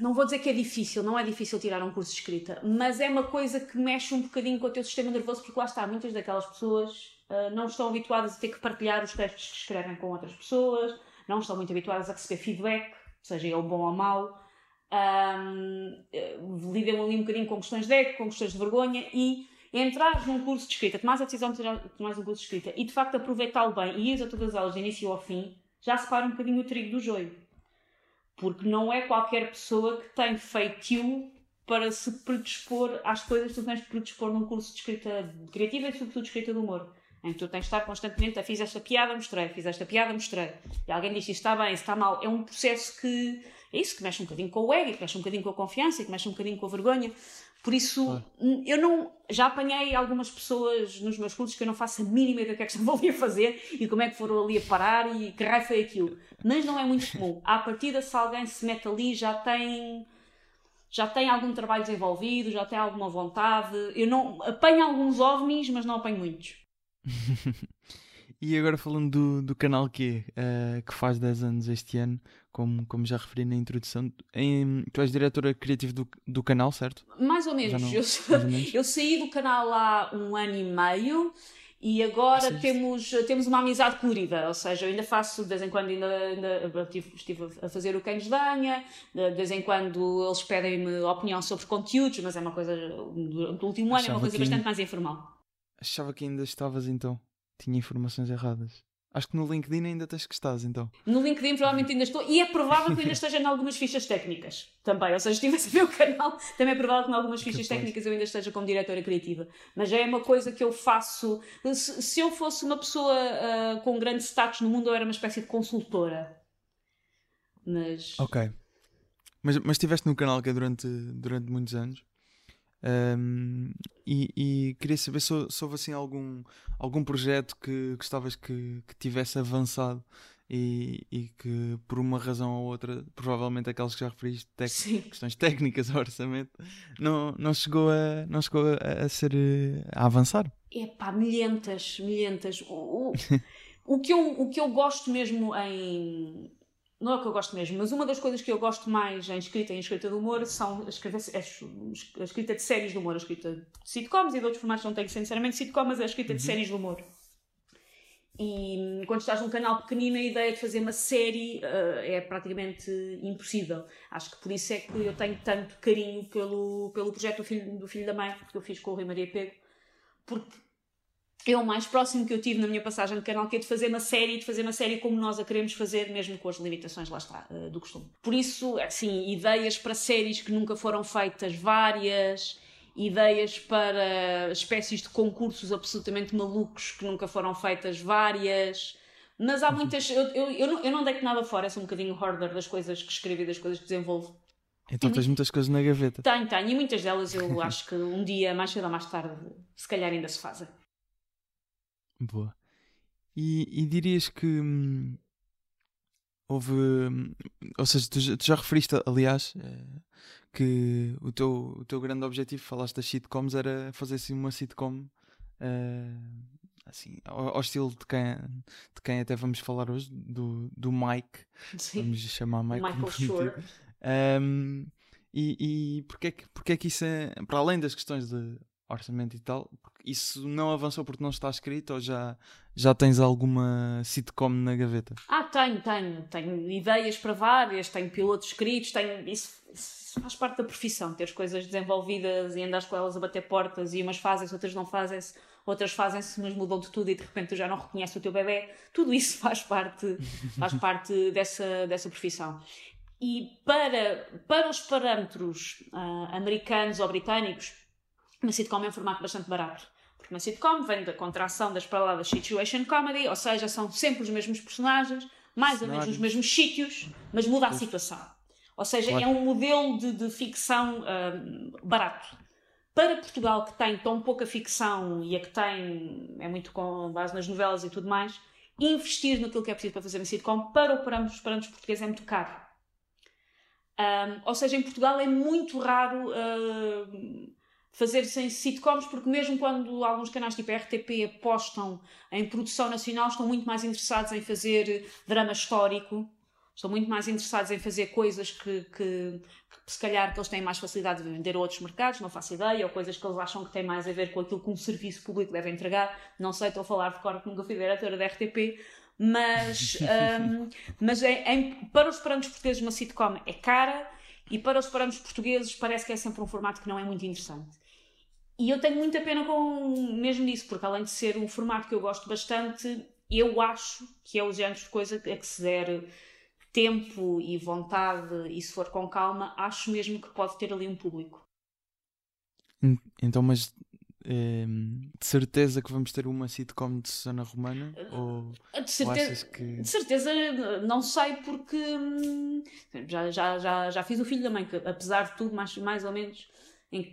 Não vou dizer que é difícil, não é difícil tirar um curso de escrita, mas é uma coisa que mexe um bocadinho com o teu sistema nervoso, porque lá está, muitas daquelas pessoas uh, não estão habituadas a ter que partilhar os textos que escrevem com outras pessoas, não estão muito habituadas a receber feedback, seja ele bom ou mau um, lidam ali um bocadinho com questões de ego, com questões de vergonha e entrar num curso de escrita, tomar a decisão de tomar um curso de escrita e de facto aproveitá-lo bem e ir a todas as aulas de início ao fim, já separa um bocadinho o trigo do joio. Porque não é qualquer pessoa que tem feitio para se predispor às coisas que tu tens de predispor num curso de escrita criativa e sobretudo de escrita de humor. Em que tu tens de estar constantemente a fiz esta piada, mostrei, fiz esta piada, mostrei. E alguém diz isto está bem, está mal. É um processo que é isso, que mexe um bocadinho com o ego, que mexe um bocadinho com a confiança, que mexe um bocadinho com a vergonha. Por isso, ah. eu não. Já apanhei algumas pessoas nos meus cursos que eu não faço a mínima ideia do que é que estavam ali a fazer e como é que foram ali a parar e que raio foi aquilo. Mas não é muito comum. À partida, se alguém se mete ali, já tem. Já tem algum trabalho desenvolvido, já tem alguma vontade. Eu não. Apanho alguns ovnis, mas não apanho muitos.
e agora falando do, do canal Q, uh, que faz 10 anos este ano, como, como já referi na introdução, em, tu és diretora criativa do, do canal, certo?
Mais ou menos. Não, eu, mais ou menos. eu saí do canal há um ano e meio e agora ah, temos, temos uma amizade colorida, ou seja, eu ainda faço, de vez em quando, ainda, ainda estive a fazer o Quem nos Danha, de vez em quando eles pedem-me opinião sobre conteúdos, mas é uma coisa, do último ano, Achava é uma coisa bastante mais informal.
Achava que ainda estavas então, tinha informações erradas. Acho que no LinkedIn ainda tens que estás, então.
No LinkedIn provavelmente ainda estou. E é provável que ainda esteja em algumas fichas técnicas também. Ou seja, se estivesse ver o canal, também é provável que em algumas fichas técnicas eu ainda esteja como diretora criativa. Mas já é uma coisa que eu faço. Se, se eu fosse uma pessoa uh, com grande status no mundo, eu era uma espécie de consultora. Mas.
Ok. Mas, mas estiveste no canal que é durante, durante muitos anos. Um, e, e, queria saber se, se, houve assim algum, algum projeto que gostavas que, que tivesse avançado e, e, que por uma razão ou outra, provavelmente aqueles que já referiste, tec questões técnicas ao orçamento, não, não chegou, a, não chegou a, a ser a avançar.
Epá, milhentas, milhentas. O, o, o, que eu, o que eu gosto mesmo em, não é o que eu gosto mesmo, mas uma das coisas que eu gosto mais em escrita e em escrita de humor são a escrita, a escrita de séries de humor, a escrita de sitcoms e de outros formatos, não tem que ser necessariamente sitcom, mas é a escrita uhum. de séries de humor. E quando estás num canal pequenino, a ideia de fazer uma série uh, é praticamente impossível. Acho que por isso é que eu tenho tanto carinho pelo, pelo projeto do Filho, do Filho da Mãe, que eu fiz com o Rui Maria Pego, porque é o mais próximo que eu tive na minha passagem de canal, que é de fazer uma série, de fazer uma série como nós a queremos fazer, mesmo com as limitações, lá está, eh, do costume. Por isso, assim, ideias para séries que nunca foram feitas, várias, ideias para espécies de concursos absolutamente malucos que nunca foram feitas várias. Mas há muitas. Eu, eu, eu, não, eu não deito nada fora, sou um bocadinho hoarder das coisas que escrevo e das coisas que desenvolvo.
Então tens muitas coisas na gaveta.
Tenho, tenho, e muitas delas eu acho que um dia, mais cedo ou mais tarde, se calhar ainda se fazem.
Boa. E, e dirias que hum, houve. Hum, ou seja, tu, já, tu já referiste, aliás, eh, que o teu, o teu grande objetivo, falaste das sitcoms, era fazer assim uma sitcom. eh, assim, ao, ao estilo de quem, de quem até vamos falar hoje, do, do Mike.
Sim.
Vamos chamar Mike.
Michael. Shore.
Um, e e porque, é que, porque é que isso é, para além das questões de orçamento e tal, isso não avançou porque não está escrito ou já, já tens alguma sitcom na gaveta?
Ah, tenho, tenho. Tenho ideias para várias, tenho pilotos escritos, tenho. Isso, isso faz parte da profissão, ter as coisas desenvolvidas e andares com elas a bater portas e umas fazem-se, outras não fazem-se, outras fazem-se, mas mudam de tudo e de repente tu já não reconheces o teu bebê. Tudo isso faz parte, faz parte dessa, dessa profissão. E para, para os parâmetros ah, americanos ou britânicos, uma sitcom é um formato bastante barato. Porque uma sitcom vem da contração das palavras situation comedy, ou seja, são sempre os mesmos personagens, mais ou menos nos mesmos sítios, mas muda a situação. Ou seja, é um modelo de, de ficção hum, barato. Para Portugal, que tem tão pouca ficção e a que tem, é muito com base nas novelas e tudo mais, investir naquilo que é preciso para fazer uma sitcom para o parâmetros, os parâmetros portugueses é muito caro. Hum, ou seja, em Portugal é muito raro hum, fazer sem sitcoms, porque mesmo quando alguns canais tipo RTP apostam em produção nacional, estão muito mais interessados em fazer drama histórico, estão muito mais interessados em fazer coisas que, que, que se calhar que eles têm mais facilidade de vender a outros mercados, não faço ideia, ou coisas que eles acham que têm mais a ver com aquilo que um serviço público deve entregar. Não sei, estou a falar de cor que nunca fui diretora da RTP, mas, hum, mas é, em- para os parâmetros portugueses uma sitcom é cara e para os parâmetros portugueses parece que é sempre um formato que não é muito interessante. E eu tenho muita pena com mesmo disso, porque além de ser um formato que eu gosto bastante, eu acho que é o género de coisa a que se der tempo e vontade e se for com calma, acho mesmo que pode ter ali um público.
En- Então, mas em, de certeza que vamos ter uma sitcom de Susana Romana? Ou,
De
ou
certeza,
achas que.
de certeza não sei porque hum, já, já, já, já fiz o filho da mãe, que apesar de tudo, mais, mais ou menos en-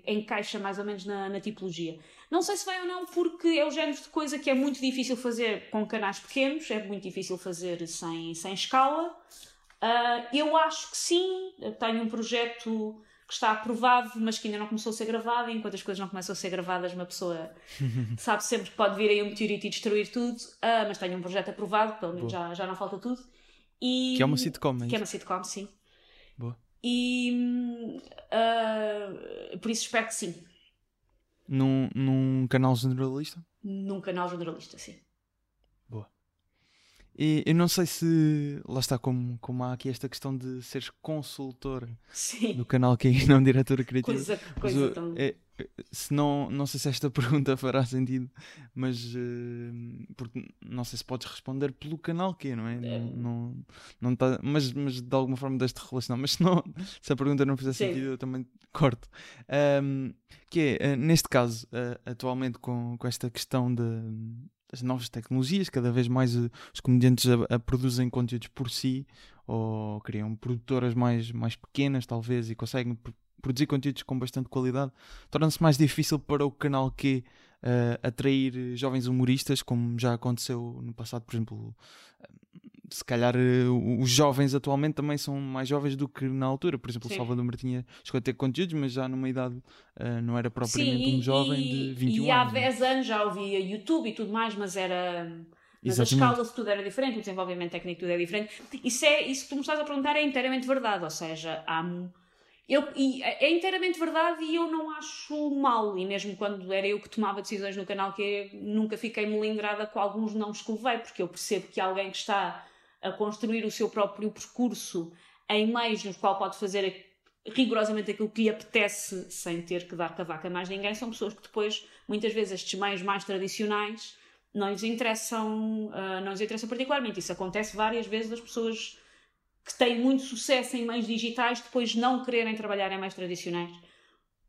encaixa mais ou menos na, na tipologia. Não sei se vai ou não, porque é o género de coisa que é muito difícil fazer com canais pequenos, é muito difícil fazer sem, sem escala. Ah, eu acho que sim, eu tenho um projeto que está aprovado, mas que ainda não começou a ser gravado, e enquanto as coisas não começam a ser gravadas, uma pessoa sabe sempre que pode vir aí um meteorito e destruir tudo, ah, mas tenho um projeto aprovado, pelo menos já, já não falta tudo. E,
Que é uma sitcom, é
Que é uma sitcom, sim.
Boa.
E ah, por isso espero que sim.
Num, num canal generalista?
Num canal jornalista, sim.
E eu não sei se. Lá está, como, como há aqui esta questão de seres consultora
Sim.
do canal que é não diretora criativa.
Coisa, coisa tão.
é- é- se não, não sei se esta pergunta fará sentido, mas uh, porque não sei se podes responder pelo canal que é, não é? Não, não, não tá, mas, mas de alguma forma deste relacionar. Mas se, não, se a pergunta não fizer
Sim.
sentido, eu também corto. Um, que é, uh, neste caso, uh, atualmente com, com esta questão de, das novas tecnologias, cada vez mais uh, os comediantes a, a produzem conteúdos por si ou criam produtoras mais, mais pequenas, talvez, e conseguem pr- produzir conteúdos com bastante qualidade, torna-se mais difícil para o canal Q eh, atrair jovens humoristas, como já aconteceu no passado, por exemplo. Se calhar eh, os jovens atualmente também são mais jovens do que na altura. Por exemplo,
Sim.
o Salvador Martinha chegou a ter conteúdos, mas já numa idade eh, não era propriamente
Sim,
um jovem
e,
de 21
e há
anos. não é?
10 anos já ouvia YouTube e tudo mais, mas era. Mas a escala de tudo era diferente, o desenvolvimento técnico tudo é diferente. Isso, é, isso que tu me estás a perguntar é inteiramente verdade, ou seja, há. Eu, e é inteiramente verdade e eu não acho mal, e mesmo quando era eu que tomava decisões no canal, que nunca fiquei melindrada com alguns nomes que levei, porque eu percebo que alguém que está a construir o seu próprio percurso em meios nos qual pode fazer rigorosamente aquilo que lhe apetece sem ter que dar cavaca a mais ninguém, são pessoas que depois, muitas vezes, estes meios mais tradicionais não lhes interessam, ah, não lhes interessam particularmente. Isso acontece várias vezes das pessoas que têm muito sucesso em meios digitais depois não quererem trabalhar em meios tradicionais.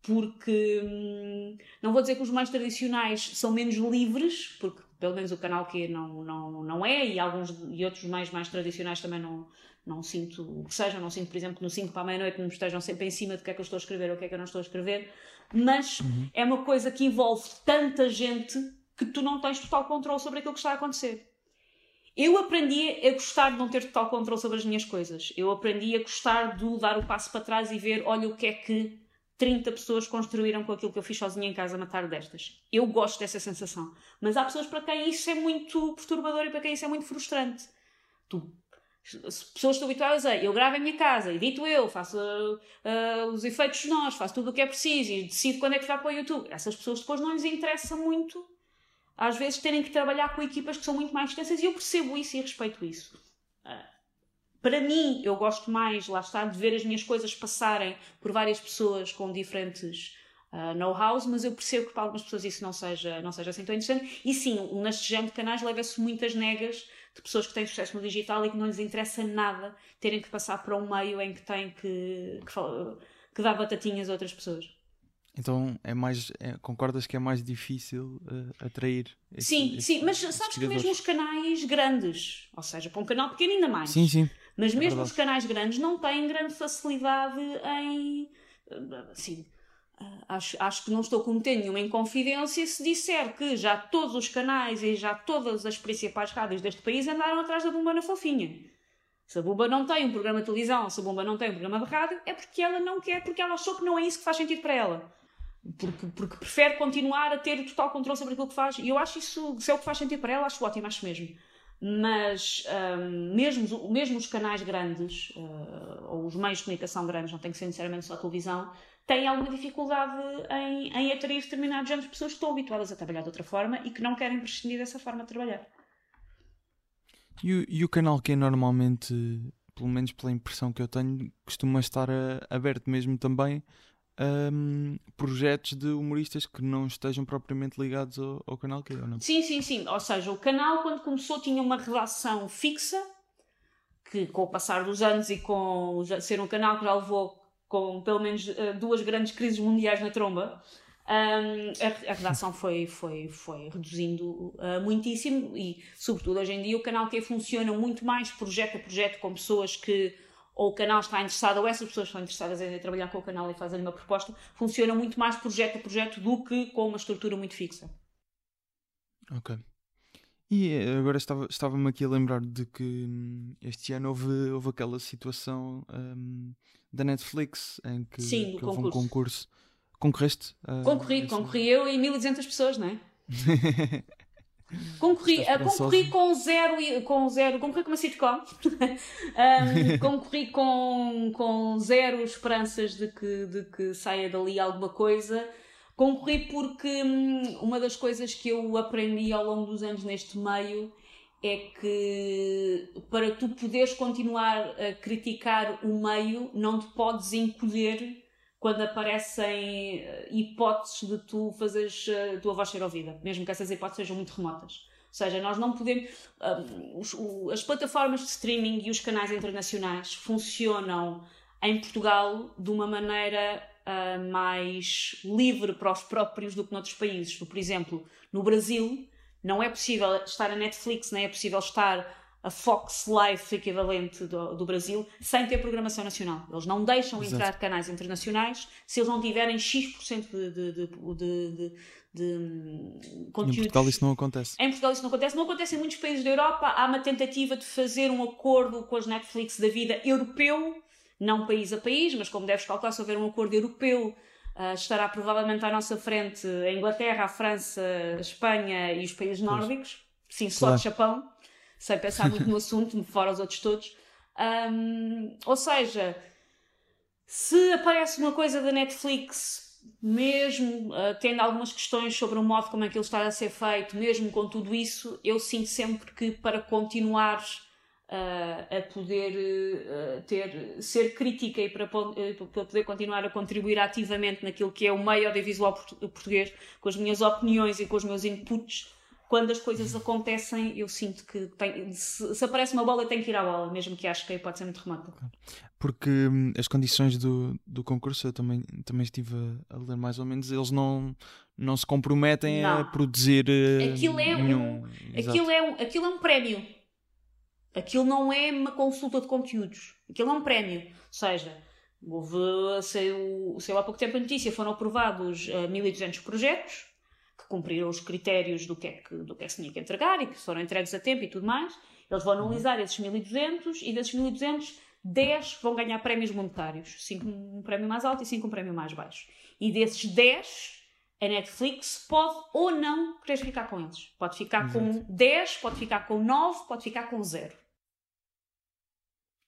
porque hum, não vou dizer que os mais tradicionais são menos livres, porque pelo menos o canal que não, não, não é, e alguns e outros mais, mais tradicionais também não, não sinto que sejam, não sinto, por exemplo, no 5 para a meia-noite me estejam sempre em cima do que é que eu estou a escrever ou o que é que eu não estou a escrever, mas uhum. é uma coisa que envolve tanta gente que tu não tens total controle sobre aquilo que está a acontecer. Eu aprendi a gostar de não ter total controle sobre as minhas coisas. Eu aprendi a gostar de dar o passo para trás e ver, olha o que é que 30 pessoas construíram com aquilo que eu fiz sozinha em casa na tarde destas. Eu gosto dessa sensação. Mas há pessoas para quem isso é muito perturbador e para quem isso é muito frustrante. Tu pessoas estão habituadas a eu gravo em minha casa, edito eu, faço uh, os efeitos sonoros, faço tudo o que é preciso e decido quando é que vai para o YouTube. Essas pessoas depois não lhes interessa muito, às vezes, terem que trabalhar com equipas que são muito mais extensas e eu percebo isso e respeito isso. Para mim, eu gosto mais, lá está, de ver as minhas coisas passarem por várias pessoas com diferentes uh, know-hows, mas eu percebo que para algumas pessoas isso não seja, não seja assim tão interessante. E sim, neste género de canais leva-se muitas negas de pessoas que têm sucesso no digital e que não lhes interessa nada terem que passar para um meio em que têm que, que, que dar batatinhas a outras pessoas.
Então é mais é, concordas que é mais difícil uh, atrair?
Esse, sim, esse, sim, mas sabes que mesmo os canais grandes, ou seja, para um canal pequeno ainda mais.
Sim, sim.
Mas é mesmo verdade. os canais grandes não têm grande facilidade em assim, Acho, acho que não estou cometendo nenhuma inconfidência se disser que já todos os canais e já todas as principais rádios deste país andaram atrás da Bumba na Fofinha. Se a Bumba não tem um programa de televisão, se a Bumba não tem um programa de rádio, é porque ela não quer, porque ela achou que não é isso que faz sentido para ela. Porque, porque prefere continuar a ter total controle sobre aquilo que faz. E eu acho isso, se é o que faz sentido para ela, acho ótimo, acho mesmo. Mas um, mesmo, mesmo os canais grandes, uh, ou os meios de comunicação grandes, não tem que ser necessariamente só a televisão, têm alguma dificuldade em, em atrair determinados géneros de pessoas que estão habituadas a trabalhar de outra forma e que não querem prescindir dessa forma de trabalhar.
E o, e o canal que é normalmente, pelo menos pela impressão que eu tenho, costuma estar a, aberto mesmo também um, projetos de humoristas que não estejam propriamente ligados ao, ao canal que é, ou não?
Sim, sim, sim. Ou seja, o canal quando começou tinha uma redação fixa que com o passar dos anos e com ser um canal que já levou com pelo menos uh, duas grandes crises mundiais na tromba, um, a, a, redação foi, foi, foi reduzindo uh, muitíssimo e, sobretudo, hoje em dia o canal que funciona muito mais projeto a projeto com pessoas que ou o canal está interessado ou essas pessoas estão interessadas em trabalhar com o canal e fazerem uma proposta, funciona muito mais projeto a projeto do que com uma estrutura muito fixa.
Ok. E eh, agora estava-me estava aqui a lembrar de que hum, este ano houve, houve aquela situação um, da Netflix em que,
Sim,
que houve um concurso. Concorreste?
Uh, concorri, concorri eu e 1200 pessoas, não é? concorri, uh, concorri com zero, com zero, concorri com uma sitcom, um, concorri com, com zero esperanças de que, de que saia dali alguma coisa. Concorri porque hum, uma das coisas que eu aprendi ao longo dos anos neste meio é que para tu poderes continuar a criticar o meio, não te podes encolher quando aparecem eh, hipóteses de tu fazeres a tua voz ser ouvida, mesmo que essas hipóteses sejam muito remotas. Ou seja, nós não podemos. Um, as plataformas de streaming e os canais internacionais funcionam em Portugal de uma maneira uh, mais livre para os próprios do que noutros países. Por exemplo, no Brasil, não é possível estar a Netflix, nem é possível estar a Fox Life equivalente do, do Brasil sem ter programação nacional. Eles não deixam Exato. entrar canais internacionais se eles não tiverem X% de, de, de, de, de conteúdos.
Em Portugal isso não acontece.
Em Portugal isso não acontece. Não acontece em muitos países da Europa. Há uma tentativa de fazer um acordo com as Netflix da vida europeu, não país a país, mas como deves calcular, se houver um acordo europeu Uh, estará provavelmente à nossa frente a Inglaterra, a França, a Espanha e os países nórdicos. Sim, só claro. de Japão, sem pensar muito no assunto, fora os outros todos. Um, ou seja, se aparece uma coisa da Netflix, mesmo uh, tendo algumas questões sobre o modo como aquilo está a ser feito, mesmo com tudo isso, eu sinto sempre que para continuar uh, a poder uh, ter, ser crítica e para, para poder continuar a contribuir ativamente naquilo que é o meio audiovisual português, com as minhas opiniões e com os meus inputs, quando as coisas acontecem, eu sinto que tem, se, se, aparece uma bola, eu tenho que ir à bola, mesmo que acho que pode ser muito remota.
Porque hum, as condições do, do concurso, eu também, também estive a, a, ler mais ou menos, eles não, não se comprometem não. a produzir uh, aquilo é nenhum.
Um, aquilo, é um, aquilo é um prémio. Aquilo não é uma consulta de conteúdos. Aquilo é um prémio. Ou seja, houve, saiu, saiu há pouco tempo a notícia, foram aprovados uh, 1200 projetos cumpriram os critérios do que, é que, do que é que se tinha que entregar e que foram entregues a tempo e tudo mais. Eles vão analisar esses 1200 e desses 1200, 10 vão ganhar prémios monetários. 5 um prémio mais alto e 5 um prémio mais baixo. E desses 10, a Netflix pode ou não querer ficar com eles. Pode ficar Exato. com 10, pode ficar com 9, pode ficar com 0.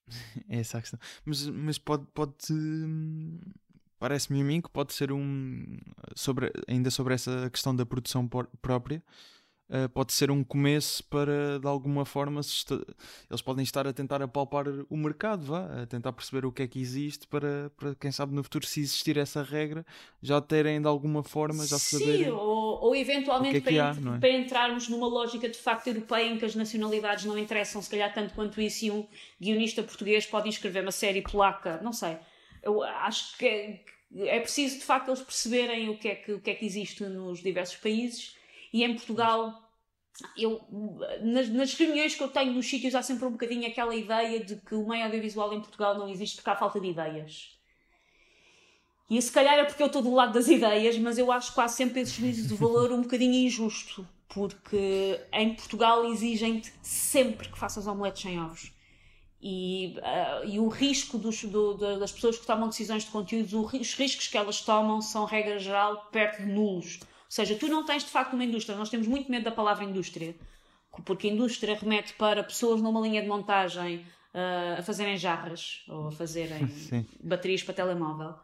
É essa a questão. Mas, mas pode, pode parece-me a mim que pode ser um sobre, ainda sobre essa questão da produção própria uh, pode ser um começo para de alguma forma eles podem estar a tentar apalpar o mercado vá, a tentar perceber o que é que existe para, para quem sabe no futuro se existir essa regra já terem de alguma forma já
saber ou, ou eventualmente é para, há, é? para entrarmos numa lógica de facto europeia em que as nacionalidades não interessam se calhar tanto quanto isso e um guionista português pode inscrever uma série polaca não sei eu acho que, é preciso de facto eles perceberem o que é que, o que, é que existe nos diversos países e em Portugal eu, nas, nas, reuniões que eu tenho nos sítios há sempre um bocadinho aquela ideia de que o meio audiovisual em Portugal não existe porque há falta de ideias. E se calhar é porque eu estou do lado das ideias, mas eu acho quase sempre esse juízo de valor um bocadinho injusto, porque em Portugal exigem-te sempre que faças omeletes sem ovos. E, uh, e o risco dos, do, das pessoas que tomam decisões de conteúdo, os riscos que elas tomam são, regra geral, perto de nulos. Ou seja, tu não tens de facto uma indústria. Nós temos muito medo da palavra indústria, porque indústria remete para pessoas numa linha de montagem uh, a fazerem jarras ou a fazerem Sim. baterias para telemóvel.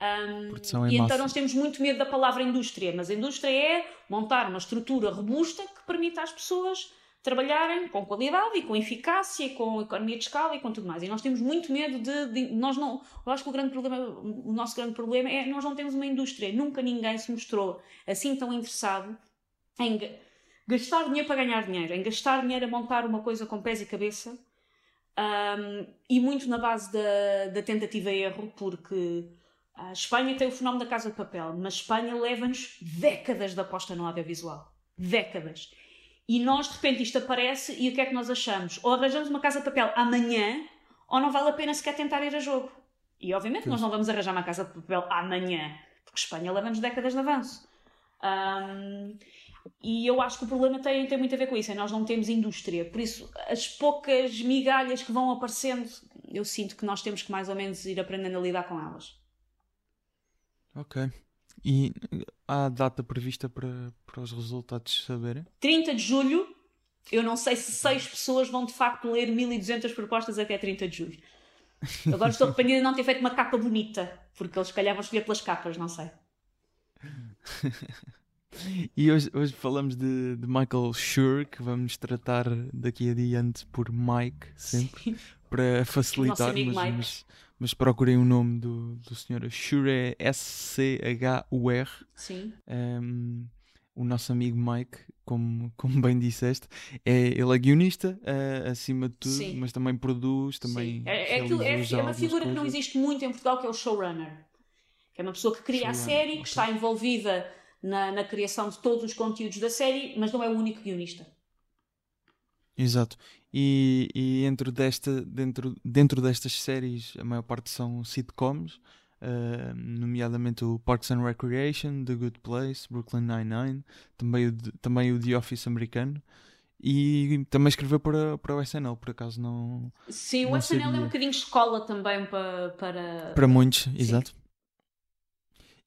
Um, e então nós temos muito medo da palavra indústria, mas a indústria é montar uma estrutura robusta que permita às pessoas trabalharem com qualidade e com eficácia com economia de escala e com tudo mais. E nós temos muito medo de, de, nós não, eu acho que o grande problema, o nosso grande problema é nós não temos uma indústria. Nunca ninguém se mostrou assim tão interessado em gastar dinheiro para ganhar dinheiro, em gastar dinheiro a montar uma coisa com pés e cabeça. Um, e muito na base da, da tentativa erro, porque a Espanha tem o fenómeno da Casa de Papel, mas Espanha leva-nos décadas de aposta no audiovisual. Décadas. E nós, de repente, isto aparece e o que é que nós achamos? Ou arranjamos uma casa de papel amanhã, ou não vale a pena sequer tentar ir a jogo. E obviamente nós não vamos arranjar uma casa de papel amanhã, porque Espanha leva-nos décadas de avanço. Um, e eu acho que o problema tem, tem muito a ver com isso, é nós não temos indústria. Por isso, as poucas migalhas que vão aparecendo, eu sinto que nós temos que mais ou menos ir aprendendo a lidar com elas.
Ok. E há data prevista para, para os resultados saberem?
30 de julho. Eu não sei se seis pessoas vão de facto ler 1200 propostas até 30 de julho. Agora estou arrependida de não ter feito uma capa bonita, porque eles calhar vão escolher pelas capas, não sei.
e hoje, hoje falamos de, de Michael Schur, que vamos tratar daqui adiante por Mike, sempre, Sim. para facilitar. Mas, mas, mas procurem o nome do, do senhor. Shure S-C-H-U-R.
Sim.
Um, o nosso amigo Mike, como, como bem disseste, é, ele é guionista uh, acima de tudo, Sim. mas também produz, também.
É, é, aquilo, é, é uma figura coisas. que não existe muito em Portugal, que é o showrunner. Que é uma pessoa que cria a série, okay. que está envolvida na, na criação de todos os conteúdos da série, mas não é o único guionista.
Exato. E, e dentro, desta, dentro, dentro destas séries, a maior parte são sitcoms, uh, nomeadamente o Parks and Recreation, The Good Place, Brooklyn Nine-Nine, também o, também o The Office americano. E também escreveu para, para o SNL, por acaso não.
Sim, não o SNL sabia. é um bocadinho escola também para. Para,
para muitos, Sim. exato.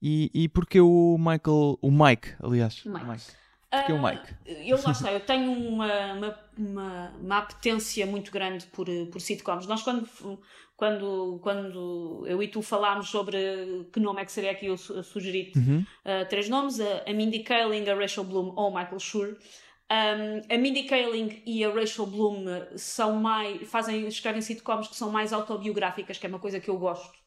E, e porque o Michael. O Mike, aliás.
Mike.
Mike. Porque uh, o Mike.
Eu lá está, eu tenho uma, uma, uma, uma, apetência muito grande por, por sitcoms. Nós, quando, quando, quando eu e tu falámos sobre que nome é que seria aqui, eu sugeri uhum. uh, três nomes: a, a Mindy Kaling, a Rachel Bloom ou o Michael Schur. Um, a Mindy Kaling e a Rachel Bloom são mais, fazem, escrevem sitcoms que são mais autobiográficas, que é uma coisa que eu gosto.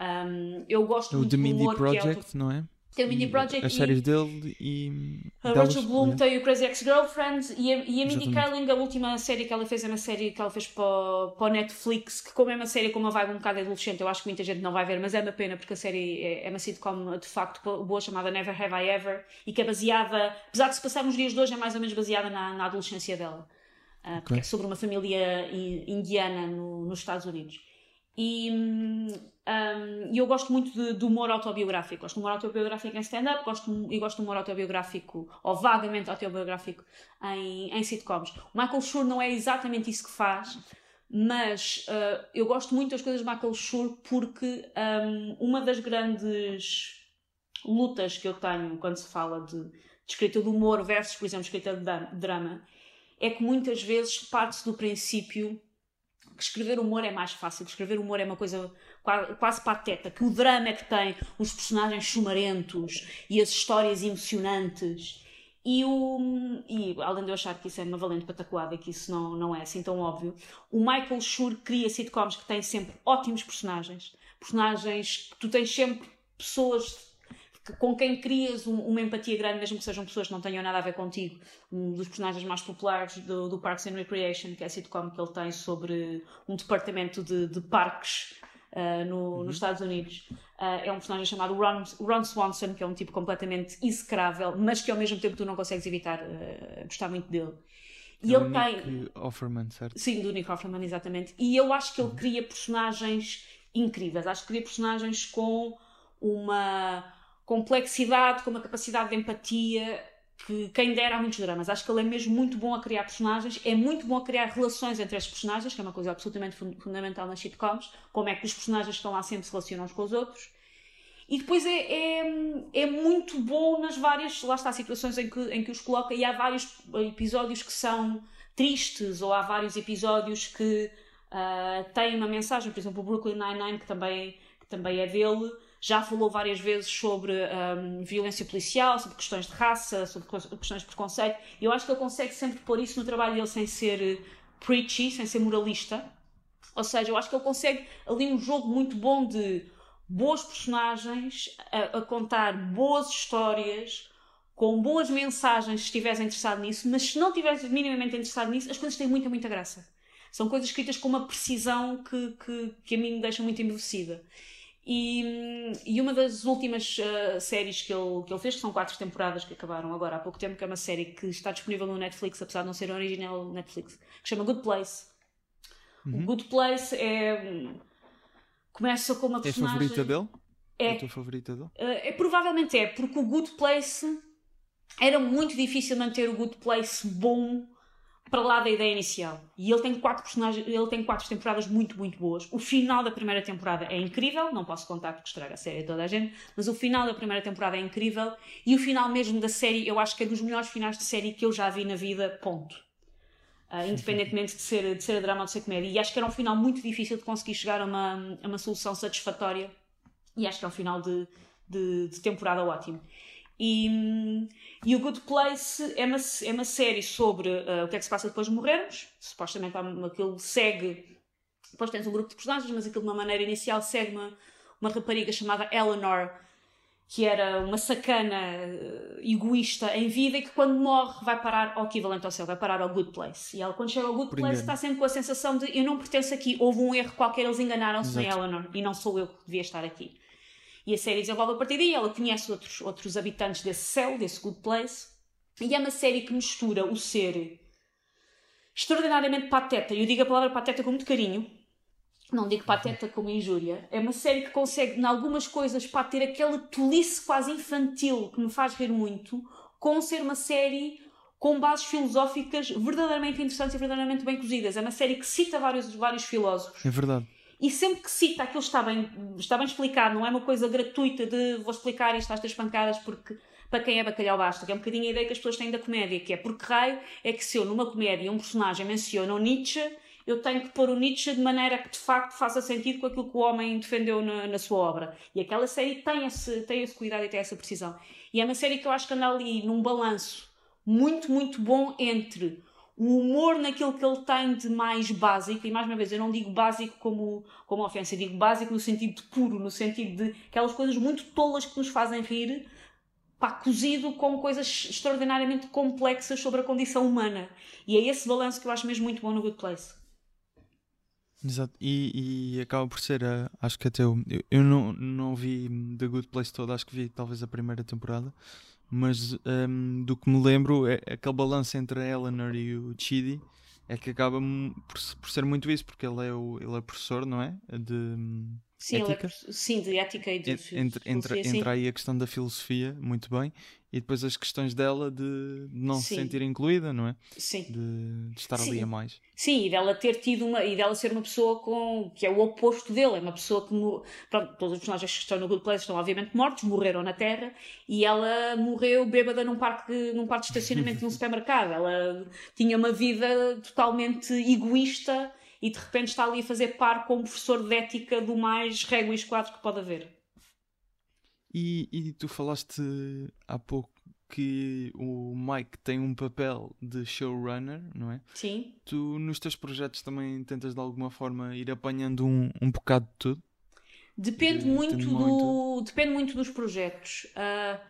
Um, eu gosto
o
muito
The Mindy Project, é auto... não é?
Tem o Mindy Project
As
e-
séries dele e.
A
delas,
Rachel Bloom tem o Crazy Ex-Girlfriend e a, e a Mindy. Kaling, a última série que ela fez é uma série que ela fez para, o- para o Netflix, que como é uma série com uma vibe um bocado adolescente, eu acho que muita gente não vai ver, mas é uma pena porque a série é, é uma sitcom de facto boa chamada Never Have I Ever e que é baseada, apesar de se passar nos dias de hoje, é mais ou menos baseada na, na adolescência dela. Ah, porque
Ok.
é sobre uma família indiana no- nos Estados Unidos. E e eu gosto muito de, de humor autobiográfico. Gosto de humor autobiográfico em stand-up gosto, e gosto de humor autobiográfico, ou vagamente autobiográfico, em, em sitcoms. O Michael Schur não é exatamente isso que faz, mas uh, eu gosto muito das coisas de Michael Schur porque hum, uma das grandes lutas que eu tenho quando se fala de, de escrita de humor versus, por exemplo, escrita de dra- drama é que muitas vezes parte-se do princípio escrever humor é mais fácil, que escrever humor é uma coisa qua- quase pateta, que o drama é que tem os personagens chumarentos e as histórias emocionantes. E, o, e além de eu achar que isso é uma valente patacoada e que isso não, não é assim tão óbvio, o Michael Schur cria sitcoms que têm sempre ótimos personagens. Personagens que tu tens sempre pessoas que- com quem crias um- uma empatia grande, mesmo que sejam pessoas que não tenham nada a ver contigo. Um dos personagens mais populares do, do Parks and Recreation, que é a sitcom que ele tem sobre um departamento de, de parques ah, no- nos Estados Unidos. Ah, é um personagem chamado Ron, Ron Swanson, que é um tipo completamente execrável, mas que ao mesmo tempo tu não consegues evitar ah, gostar muito dele. E
É o
ele tem.
Nick Offerman, certo?
Sim, do Nick Offerman, exatamente. E eu acho que ele cria personagens incríveis. Acho que cria personagens com uma complexidade, com uma capacidade de empatia que quem dera há muitos dramas. Acho que ele é mesmo muito bom a criar personagens, é muito bom a criar relações entre esses personagens, que é uma coisa absolutamente fun- fundamental nas sitcoms, como é que os personagens que estão lá sempre se relacionam uns com os outros. E depois é, é, é muito bom nas várias, lá está, situações em que, em que os coloca, e há vários episódios que são tristes, ou há vários episódios que ah, têm uma mensagem, por exemplo, o Brooklyn Nine-Nine, que também, que também é dele, já falou várias vezes sobre ahm, violência policial, sobre questões de raça, sobre questões de preconceito, e eu acho que ele consegue sempre pôr isso no trabalho dele sem ser eh, preachy, sem ser moralista. Ou seja, eu acho que ele consegue ali um jogo muito bom de boas personagens a, a contar boas histórias com boas mensagens se estiveres interessado nisso, mas se não estiveres minimamente interessado nisso, as coisas têm muita, muita graça. São coisas escritas com uma precisão que, que, que a mim me deixa muito embevecida. E, e uma das últimas ah, séries que ele, que ele fez, que são quatro temporadas que acabaram agora há pouco tempo, que é uma série que está disponível no Netflix, apesar de não ser original Netflix, que chama Good Place. O Good Place é. Começa com uma
É a
personagem.
favorita dele?
É.
a tua favorita dele?
Uh, é, provavelmente é, porque o Good Place era muito difícil manter o Good Place bom para lá da ideia inicial. E ele tem quatro personagens, ele tem quatro temporadas muito, muito boas. O final da primeira temporada é incrível, não posso contar porque estraga a série a toda a gente, mas o final da primeira temporada é incrível e o final mesmo da série eu acho que é dos melhores finais de série que eu já vi na vida, ponto. Uh, independentemente de ser, de ser drama ou de ser comédia. E acho que era um final muito difícil de conseguir chegar a uma, a uma solução satisfatória e acho que é um final de, de, de temporada ótimo. E, e o Good Place é uma, é uma série sobre uh, o que é que se passa depois de morrermos. Supostamente aquilo segue. Depois tens um grupo de personagens, mas aquilo de uma maneira inicial segue uma, uma rapariga chamada Eleanor, que era uma sacana uh, egoísta em vida e que quando morre vai parar ao equivalente ao céu, vai parar ao Good Place. E ela, quando chega ao Good
Por
Place,
engano.
está sempre com a sensação de eu não pertenço aqui, houve um erro qualquer, eles enganaram-se em. Eleanor e não sou eu que devia estar aqui. E a série desenvolve a partir daí, ela conhece outros, outros habitantes desse céu, desse good place, e é uma série que mistura o ser extraordinariamente pateta, e eu digo a palavra pateta com muito carinho, não digo pateta como injúria, é uma série que consegue, em algumas coisas, pá, ter aquela tolice quase infantil que me faz rir muito, com ser uma série com bases filosóficas verdadeiramente interessantes e verdadeiramente bem cozidas. É uma série que cita vários, vários filósofos
É verdade.
E sempre que cita aquilo está bem, está bem explicado, não é uma coisa gratuita de vou explicar isto às três pancadas porque para quem é bacalhau basta, que é um bocadinho a ideia que as pessoas têm da comédia, que é porque raio é que se eu numa comédia um personagem menciona o Nietzsche, eu tenho que pôr o Nietzsche de maneira que de facto faça sentido com aquilo que o homem defendeu na, na sua obra. E aquela série tem esse, tem esse cuidado e tem essa precisão. E é uma série que eu acho que anda ali num balanço muito, muito bom entre o humor naquilo que ele tem de mais básico, e mais uma vez, eu não digo básico como, como ofensa, eu digo básico no sentido de puro, no sentido de aquelas coisas muito tolas que nos fazem rir, pá, cozido com coisas extraordinariamente complexas sobre a condição humana. E é esse balanço que eu acho mesmo muito bom no Good Place.
Exato, e, e acaba por ser, uh, acho que até eu, eu, eu, não, não vi The Good Place toda, acho que vi talvez a primeira temporada, mas um, do que me lembro, é, aquele balanço entre a Eleanor e o Chidi é que acaba por, por ser muito isso, porque ele é, o, ele é professor, não é? De,
Sim, ética. É, sim, de ética e de
entre, entre, entra aí a questão da filosofia, muito bem, e depois as questões dela de não sim. se sentir incluída, não é?
Sim.
De, de estar sim. ali a mais.
Sim, e dela ter tido uma. e dela ser uma pessoa com. que é o oposto dele, é uma pessoa que. Pronto, todos os personagens que estão no Good Place estão obviamente mortos, morreram na Terra, e ela morreu bêbada num parque, num parque de estacionamento de um supermercado. Ela tinha uma vida totalmente egoísta e de repente está ali a fazer par com um professor de ética do mais régua e esquadro que pode haver.
E, e tu falaste há pouco que o Mike tem um papel de showrunner, não é?
Sim.
Tu nos teus projetos também tentas de alguma forma ir apanhando um, um bocado de tudo?
Depende de, muito, do, depende muito dos projetos. Uh,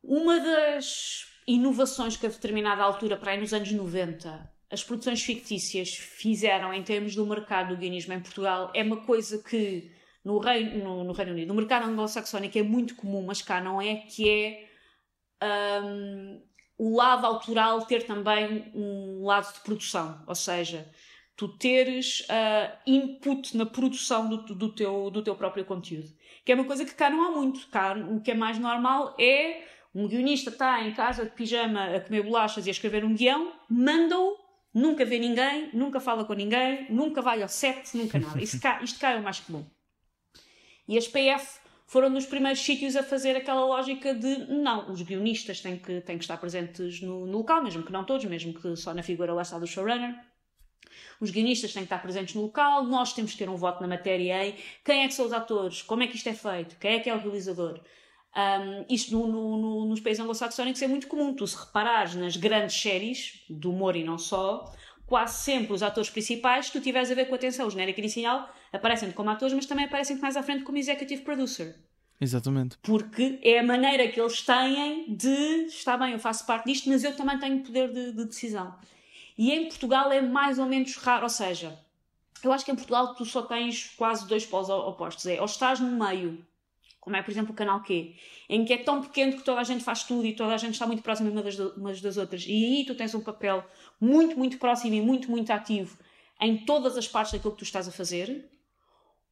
uma das inovações que a determinada altura, para aí nos anos 90, as produções fictícias fizeram em termos do mercado do guionismo em Portugal é uma coisa que no Reino, no, no Reino Unido, no mercado anglo-saxónico é muito comum, mas cá não é, que é um, o lado autoral ter também um lado de produção, ou seja, tu teres uh, input na produção do, do, teu, do teu próprio conteúdo. Que é uma coisa que cá não há muito. Cá o que é mais normal é um guionista está em casa de pijama a comer bolachas e a escrever um guião, manda-o nunca vê ninguém, nunca fala com ninguém, nunca vai ao set, nunca nada. Isto cá, isto cá é o mais comum. E as PF foram dos primeiros sítios a fazer aquela lógica de não, os guionistas têm que, têm que estar presentes no, no local, mesmo que não todos, mesmo que só na figura lá está do showrunner. Os guionistas têm que estar presentes no local, nós temos que ter um voto na matéria em quem é que são os atores, como é que isto é feito, quem é que é o realizador. Um, isto no, no, no, nos países anglo-saxónicos é muito comum. Tu, se reparares nas grandes séries, do humor e não só, quase sempre os atores principais, se tu tiveres a ver com atenção, o genérico inicial, aparecem como atores, mas também aparecem mais à frente como executive producer.
Exatamente.
Porque é a maneira que eles têm de está bem, eu faço parte disto, mas eu também tenho poder de, de decisão. E em Portugal é mais ou menos raro, ou seja, eu acho que em Portugal tu só tens quase dois polos opostos. É ou estás no meio como é, por exemplo, o canal Q, em que é tão pequeno que toda a gente faz tudo e toda a gente está muito próxima umas das, umas das outras. E aí tu tens um papel muito, muito próximo e muito, muito ativo em todas as partes daquilo que tu estás a fazer.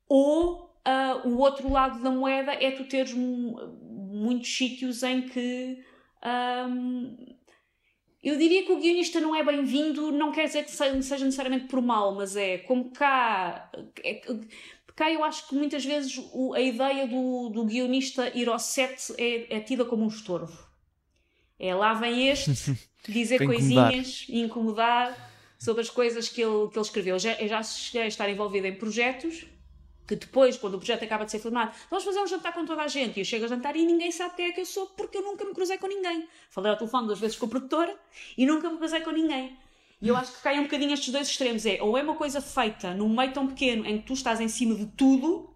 Ou uh, o outro lado da moeda é tu teres muitos sítios em que. Um, eu diria que o guionista não é bem-vindo, não quer dizer que seja necessariamente por mal, mas é como cá. É, cá eu acho que muitas vezes o, a ideia do, do guionista ir ao set é, é tida como um estorvo. É lá vem este dizer coisinhas e incomodar sobre as coisas que ele, que ele escreveu. Já, eu já cheguei a estar envolvida em projetos que depois, quando o projeto acaba de ser filmado, vamos fazer um jantar com toda a gente. E eu chego a jantar e ninguém sabe quem é que eu sou porque eu nunca me cruzei com ninguém. Falei ao telefone duas vezes com a produtora e nunca me cruzei com ninguém. E eu acho que caem um bocadinho estes dois extremos. É, ou é uma coisa feita num meio tão pequeno em que tu estás em cima de tudo,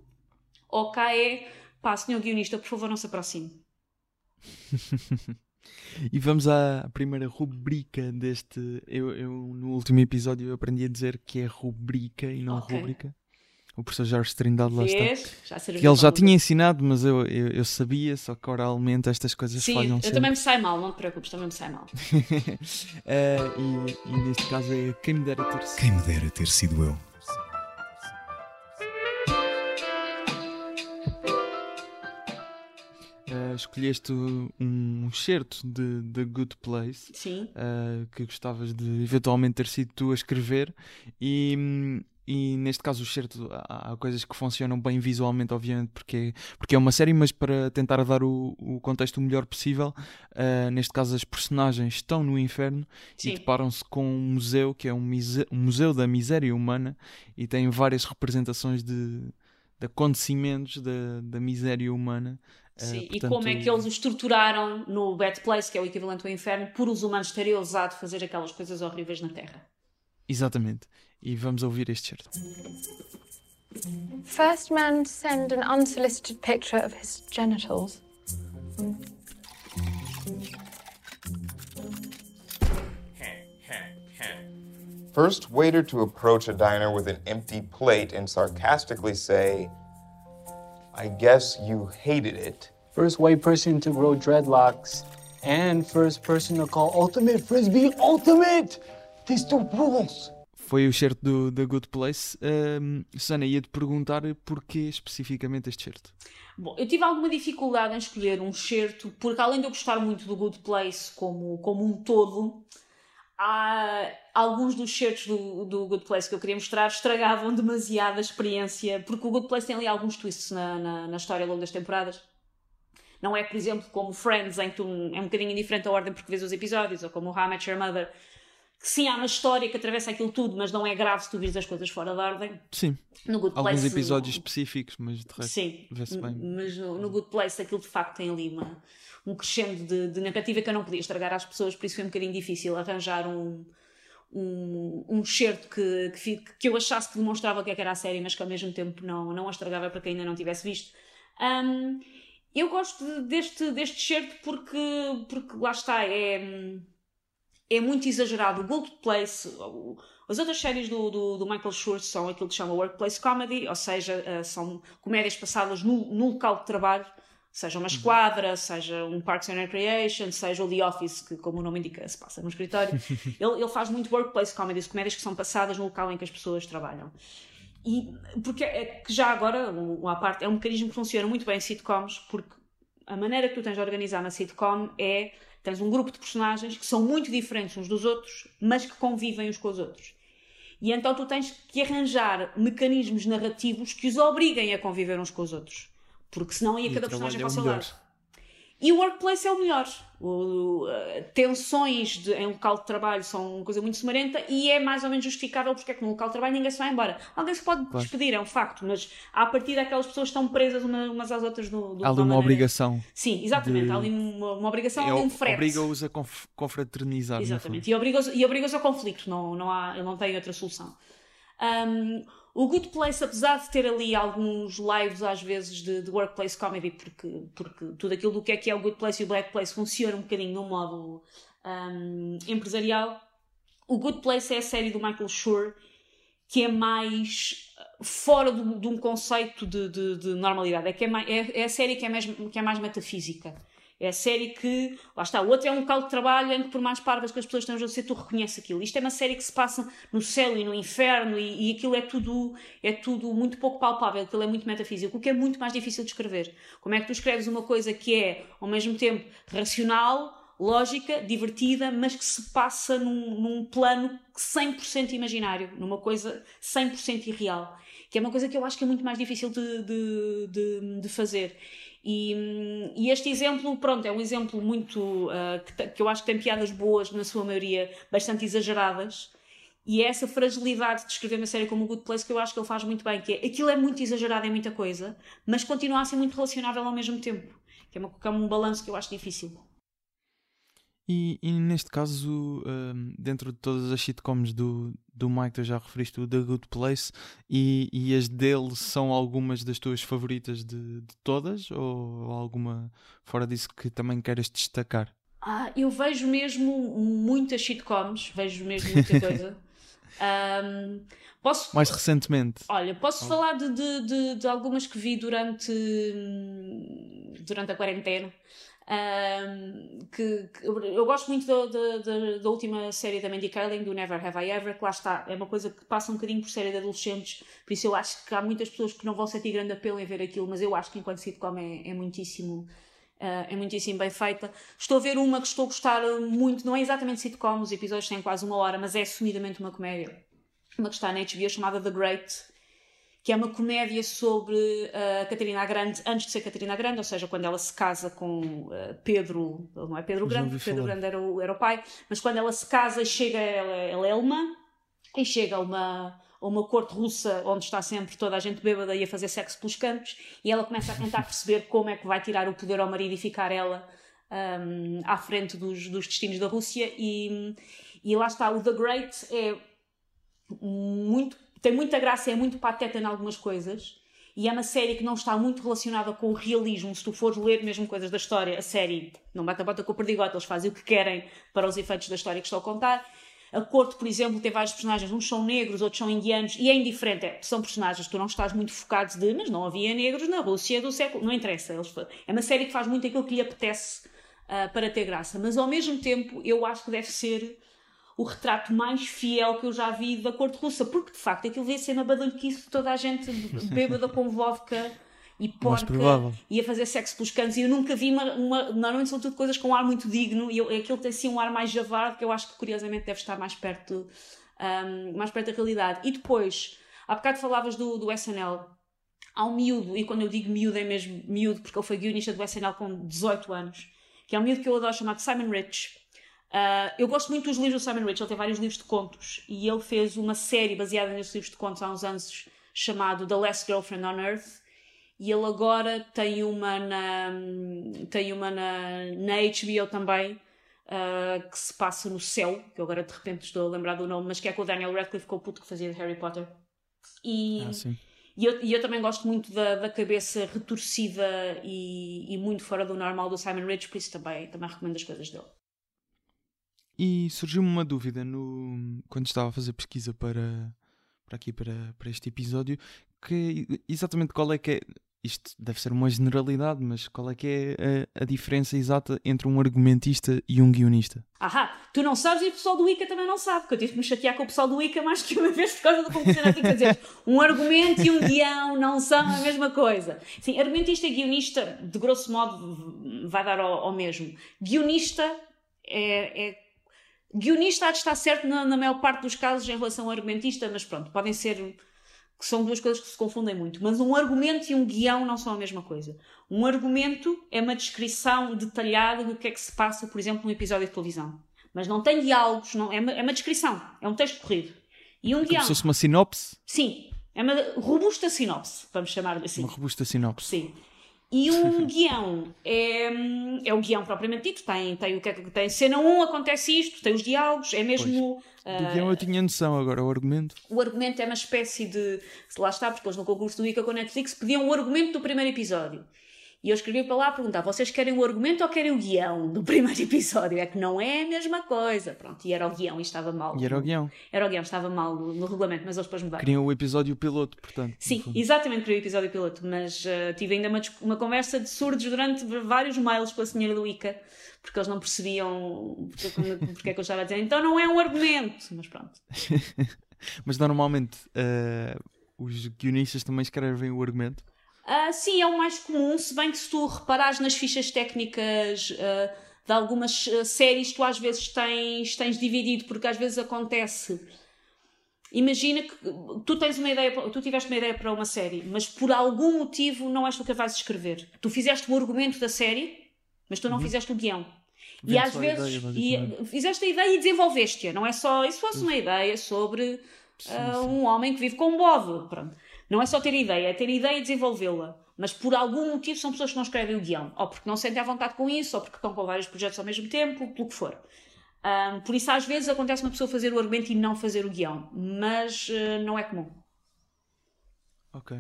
ou cá é, pá, senhor guionista, por favor, não se aproxime.
e vamos à primeira rubrica deste. Eu, eu, no último episódio eu aprendi a dizer que é rubrica e não okay. rubrica o professor Jorge Trindade lá está. Já que ele já tinha ensinado, mas eu, eu, eu, sabia, só que oralmente estas coisas
Sim,
falham
eu
sempre.
também me sai mal, não te preocupes, também me sai mal. uh,
e, e, neste caso é quem me dera ter sido.
Quem me dera ter sido eu.
Uh, escolheste um certo de The Good Place
uh,
que gostavas de eventualmente ter sido tu a escrever e, hum, e neste caso o certo há, coisas que funcionam bem visualmente, obviamente, porque, porque é uma série, mas para tentar dar o, o contexto o melhor possível, uh, neste caso as personagens estão no inferno Sim. e deparam-se com um museu que é um, um, museu da miséria humana e tem várias representações de, de acontecimentos da, da miséria humana
Sim, uh, portanto... e como é que eles o estruturaram no Bad Place, que é o equivalente ao inferno, por os humanos terem ousado fazer aquelas coisas horríveis na Terra.
Exatamente. E vamos ouvir este certo.
First man to send an unsolicited picture of his genitals.
First waiter to approach a diner with an empty plate and sarcastically say, I guess you hated it.
First white person to grow dreadlocks. And first person to call Ultimate Frisbee Ultimate! These two rules!
Foi o certo do The Good Place. Um, Susana, ia-te perguntar porquê especificamente este certo.
Bom, eu tive alguma dificuldade em escolher um certo, porque além de eu gostar muito do Good Place como, como um todo, há alguns dos certos do, do Good Place que eu queria mostrar estragavam demasiada experiência, porque o Good Place tem ali alguns twists na, na, na história ao longo das temporadas. Não é, por exemplo, como Friends, em que tu, é um bocadinho indiferente a ordem porque vês os episódios, ou como How I Met Your Mother, que sim, há uma história que atravessa aquilo tudo, mas não é grave se tu vires as coisas fora da ordem.
Sim.
No Good
Alguns
Place,
episódios específicos, mas de resto
sim,
vê-se bem.
Mas no, no, Good Place aquilo de facto tem ali uma, um crescendo de, de narrativa que eu não podia estragar às pessoas, por isso foi um bocadinho difícil arranjar um, um, um certo que, que, que, eu achasse que demonstrava o que, é que era a série, mas que ao mesmo tempo não, não a estragava para quem ainda não tivesse visto. Um, eu gosto deste, deste certo porque, porque lá está, é, é muito exagerado. O Gold Place, as outras séries do, do, do Michael Schurz são aquilo que se chama Workplace Comedy, ou seja, uh, são comédias passadas no, no local de trabalho seja uma esquadra, seja um Parks and Recreation, seja o The Office, que como o nome indica se passa no escritório. ele, ele faz muito workplace comedies, comédias que são passadas no local em que as pessoas trabalham. E porque é que já agora, uma parte, é um mecanismo que funciona muito bem em sitcoms, porque a maneira que tu tens de organizar uma sitcom é tens um grupo de personagens que são muito diferentes uns dos outros, mas que convivem uns com os outros. E então tu tens que arranjar mecanismos narrativos que os obriguem a conviver uns com os outros. Porque senão ia cada personagem para o seu lado. E o workplace é o melhor. O, uh, tensões de, em local de trabalho são uma coisa muito sumarenta e é mais ou menos justificável porque é que no local de trabalho ninguém se vai embora. Alguém se pode claro. despedir, é um facto, mas a partir daquelas pessoas estão presas umas às outras no,
Há ali uma obrigação.
Sim, exatamente. De... Há ali uma, uma obrigação, é, um frete.
Obriga-os a conf confraternizar.
Exatamente. E obriga-os obriga ao conflito. Não, não, há, não tem outra solução. Um, o Good Place, apesar de ter ali alguns lives às vezes de, de workplace comedy, porque, porque tudo aquilo do que é que é o Good Place e o Black Place funciona um bocadinho no modo um, empresarial, o Good Place é a série do Michael Schur que é mais fora de, um conceito de, de, de, normalidade. É, que é, mais, é, é a série que é, que é mais metafísica. É a série que, lá está, o outro é um local de trabalho em que, por mais parvas que as pessoas estejam a ser, tu reconheces aquilo. Isto é uma série que se passa no céu e no inferno e, e aquilo é tudo, é tudo muito pouco palpável, aquilo é muito metafísico, o que é muito mais difícil de escrever. Como é que tu escreves uma coisa que é, ao mesmo tempo, racional, lógica, divertida, mas que se passa num, num plano 100% imaginário, numa coisa 100% irreal. Que é uma coisa que eu acho que é muito mais difícil de, de, de, de fazer. E, e, este exemplo, pronto, é um exemplo muito uh, que, que, eu acho que tem piadas boas, na sua maioria bastante exageradas. E é essa fragilidade de escrever uma série como o Good Place que eu acho que ele faz muito bem, que é aquilo é muito exagerado em muita coisa, mas continua a ser muito relacionável ao mesmo tempo. Que é, uma, que é um balanço que eu acho difícil.
E, e, neste caso, um, dentro de todas as sitcoms do, do Mike, tu já referiste o The Good Place, e, e as dele são algumas das tuas favoritas de, de todas? Ou alguma fora disso que também queres destacar?
Ah, eu vejo mesmo muitas sitcoms, vejo mesmo muita coisa. um, posso,
Mais recentemente?
Olha, posso oh. falar de, de, de, de, algumas que vi durante, hum, durante a quarentena. Um, que, que, eu gosto muito da, última série da Mandy Kaling, do Never Have I Ever, que lá está, é uma coisa que passa um bocadinho por série de adolescentes, por isso eu acho que há muitas pessoas que não vão sentir grande apelo em ver aquilo, mas eu acho que enquanto sitcom é, é muitíssimo. Uh, é muitíssimo bem feita. Estou a ver uma que estou a gostar muito, não é exatamente sitcom, os episódios têm quase uma hora, mas é assumidamente uma comédia. Uma que está na HBO chamada The Great, que é uma comédia sobre a uh, Catarina Grande antes de ser Catarina Grande, ou seja, quando ela se casa com uh, Pedro, não é Pedro Grande, Pedro falar. Grande era o, era o pai, mas quando ela se casa e chega, ela, ela é alemã, e chega uma, a uma corte russa onde está sempre toda a gente bêbada e a fazer sexo pelos cantos e ela começa a tentar perceber como é que vai tirar o poder ao marido e ficar ela um, à frente dos, dos destinos da Rússia e, e lá está, o The Great é muito, tem muita graça, é muito pateta em algumas coisas e é uma série que não está muito relacionada com o realismo. Se tu fores ler mesmo coisas da história, a série não bate a bota com o perdigote, eles fazem o que querem para os efeitos da história que estou a contar. A corte, por exemplo, tem vários personagens, uns são negros, outros são indianos, e é indiferente, é, são personagens, tu não estás muito focado de, mas não havia negros na Rússia do século, não interessa. Eles, é uma série que faz muito aquilo que lhe apetece uh, para ter graça, mas ao mesmo tempo eu acho que deve ser o retrato mais fiel que eu já vi da corte russa, porque de facto aquilo vê ser uma badalhoquice de toda a gente bêbada com vodka e porca e a fazer sexo pelos cantos. E eu nunca vi uma, uma, normalmente são tudo coisas com um ar muito digno e eu, aquilo tem assim um ar mais javado que eu acho que curiosamente deve estar mais perto um, mais perto da realidade. E depois, há bocado falavas do, do SNL há um miúdo, e quando eu digo miúdo é mesmo miúdo porque ele foi guionista do SNL com 18 anos que é um miúdo que eu adoro chamado Simon Rich Uh, eu gosto muito dos livros do Simon Rich, ele tem vários livros de contos e ele fez uma série baseada nesses livros de contos há uns anos chamado The Last Girlfriend on Earth e ele agora tem uma na, tem uma na, na HBO também uh, que se passa no céu, que eu agora de repente estou a lembrar do nome, mas que é com o Daniel Radcliffe, com o puto que fazia de Harry Potter. E,
ah,
e, eu, e eu também gosto muito da, da cabeça retorcida e, e muito fora do normal do Simon Rich, por isso também, também recomendo as coisas dele.
E surgiu-me uma dúvida no, quando estava a fazer pesquisa para, para aqui, para, para este episódio, que exatamente qual é que é, isto deve ser uma generalidade, mas qual é que é a, a, diferença exata entre um argumentista e um guionista?
Ahá, tu não sabes e o pessoal do ICA também não sabe, porque eu tive que me chatear com o pessoal do ICA mais que uma vez por causa do funcionário que dizer um argumento e um guião não são a mesma coisa. Sim, argumentista e guionista, de grosso modo, vai dar ao, ao mesmo. Guionista é, é Guionista há de estar certo na, na, maior parte dos casos em relação ao argumentista, mas pronto, podem ser. que são duas coisas que se confundem muito. Mas um argumento e um guião não são a mesma coisa. Um argumento é uma descrição detalhada do que é que se passa, por exemplo, num episódio de televisão. Mas não tem diálogos, não, é, uma, é uma descrição, é um texto corrido. E um
é
guião.
Como se fosse uma sinopse?
Sim, é uma robusta sinopse, vamos chamar assim.
Uma robusta sinopse.
Sim. E um guião é, é o guião propriamente dito, tem, tem o que é que tem. Cena 1 acontece isto, tem os diálogos, é mesmo.
Pois. Do guião eu tinha noção, agora o argumento.
O argumento é uma espécie de. Lá está, eles no concurso do ICA com a Netflix pediam o argumento do primeiro episódio. E eu escrevi para lá a perguntar: vocês querem o argumento ou querem o guião do primeiro episódio? É que não é a mesma coisa. Pronto, e era o guião e estava mal.
E era o guião.
Era o guião, estava mal no, regulamento, mas eles depois mudaram.
Queriam o episódio piloto, portanto.
Sim, exatamente, queria o episódio piloto, mas uh, tive ainda uma, uma conversa de surdos durante vários mails com a senhora do ICA, porque eles não percebiam porque, porque é que eu estava a dizer. Então não é um argumento, mas pronto.
mas normalmente uh, os guionistas também escrevem o argumento.
Uh, sim, é o mais comum, se bem que se tu reparares nas fichas técnicas uh, de algumas uh, séries, tu às vezes tens, tens dividido, porque às vezes acontece. Imagina que tu tens uma ideia, tu tiveste uma ideia para uma série, mas por algum motivo não és tu que a vais escrever. Tu fizeste o argumento da série, mas tu não uhum. fizeste o guião. e às vezes ideia, e, fizeste a ideia e desenvolveste-a, não é só. Isso fosse uma ideia sobre sim, sim. um homem que vive com um bode. Pronto. Não é só ter ideia, é ter ideia e desenvolvê-la. Mas por algum motivo são pessoas que não escrevem o guião. Ou porque não sentem à vontade com isso, ou porque estão com vários projetos ao mesmo tempo, pelo que for. Um, por isso, às vezes, acontece uma pessoa fazer o argumento e não fazer o guião. Mas uh, não é comum.
Ok.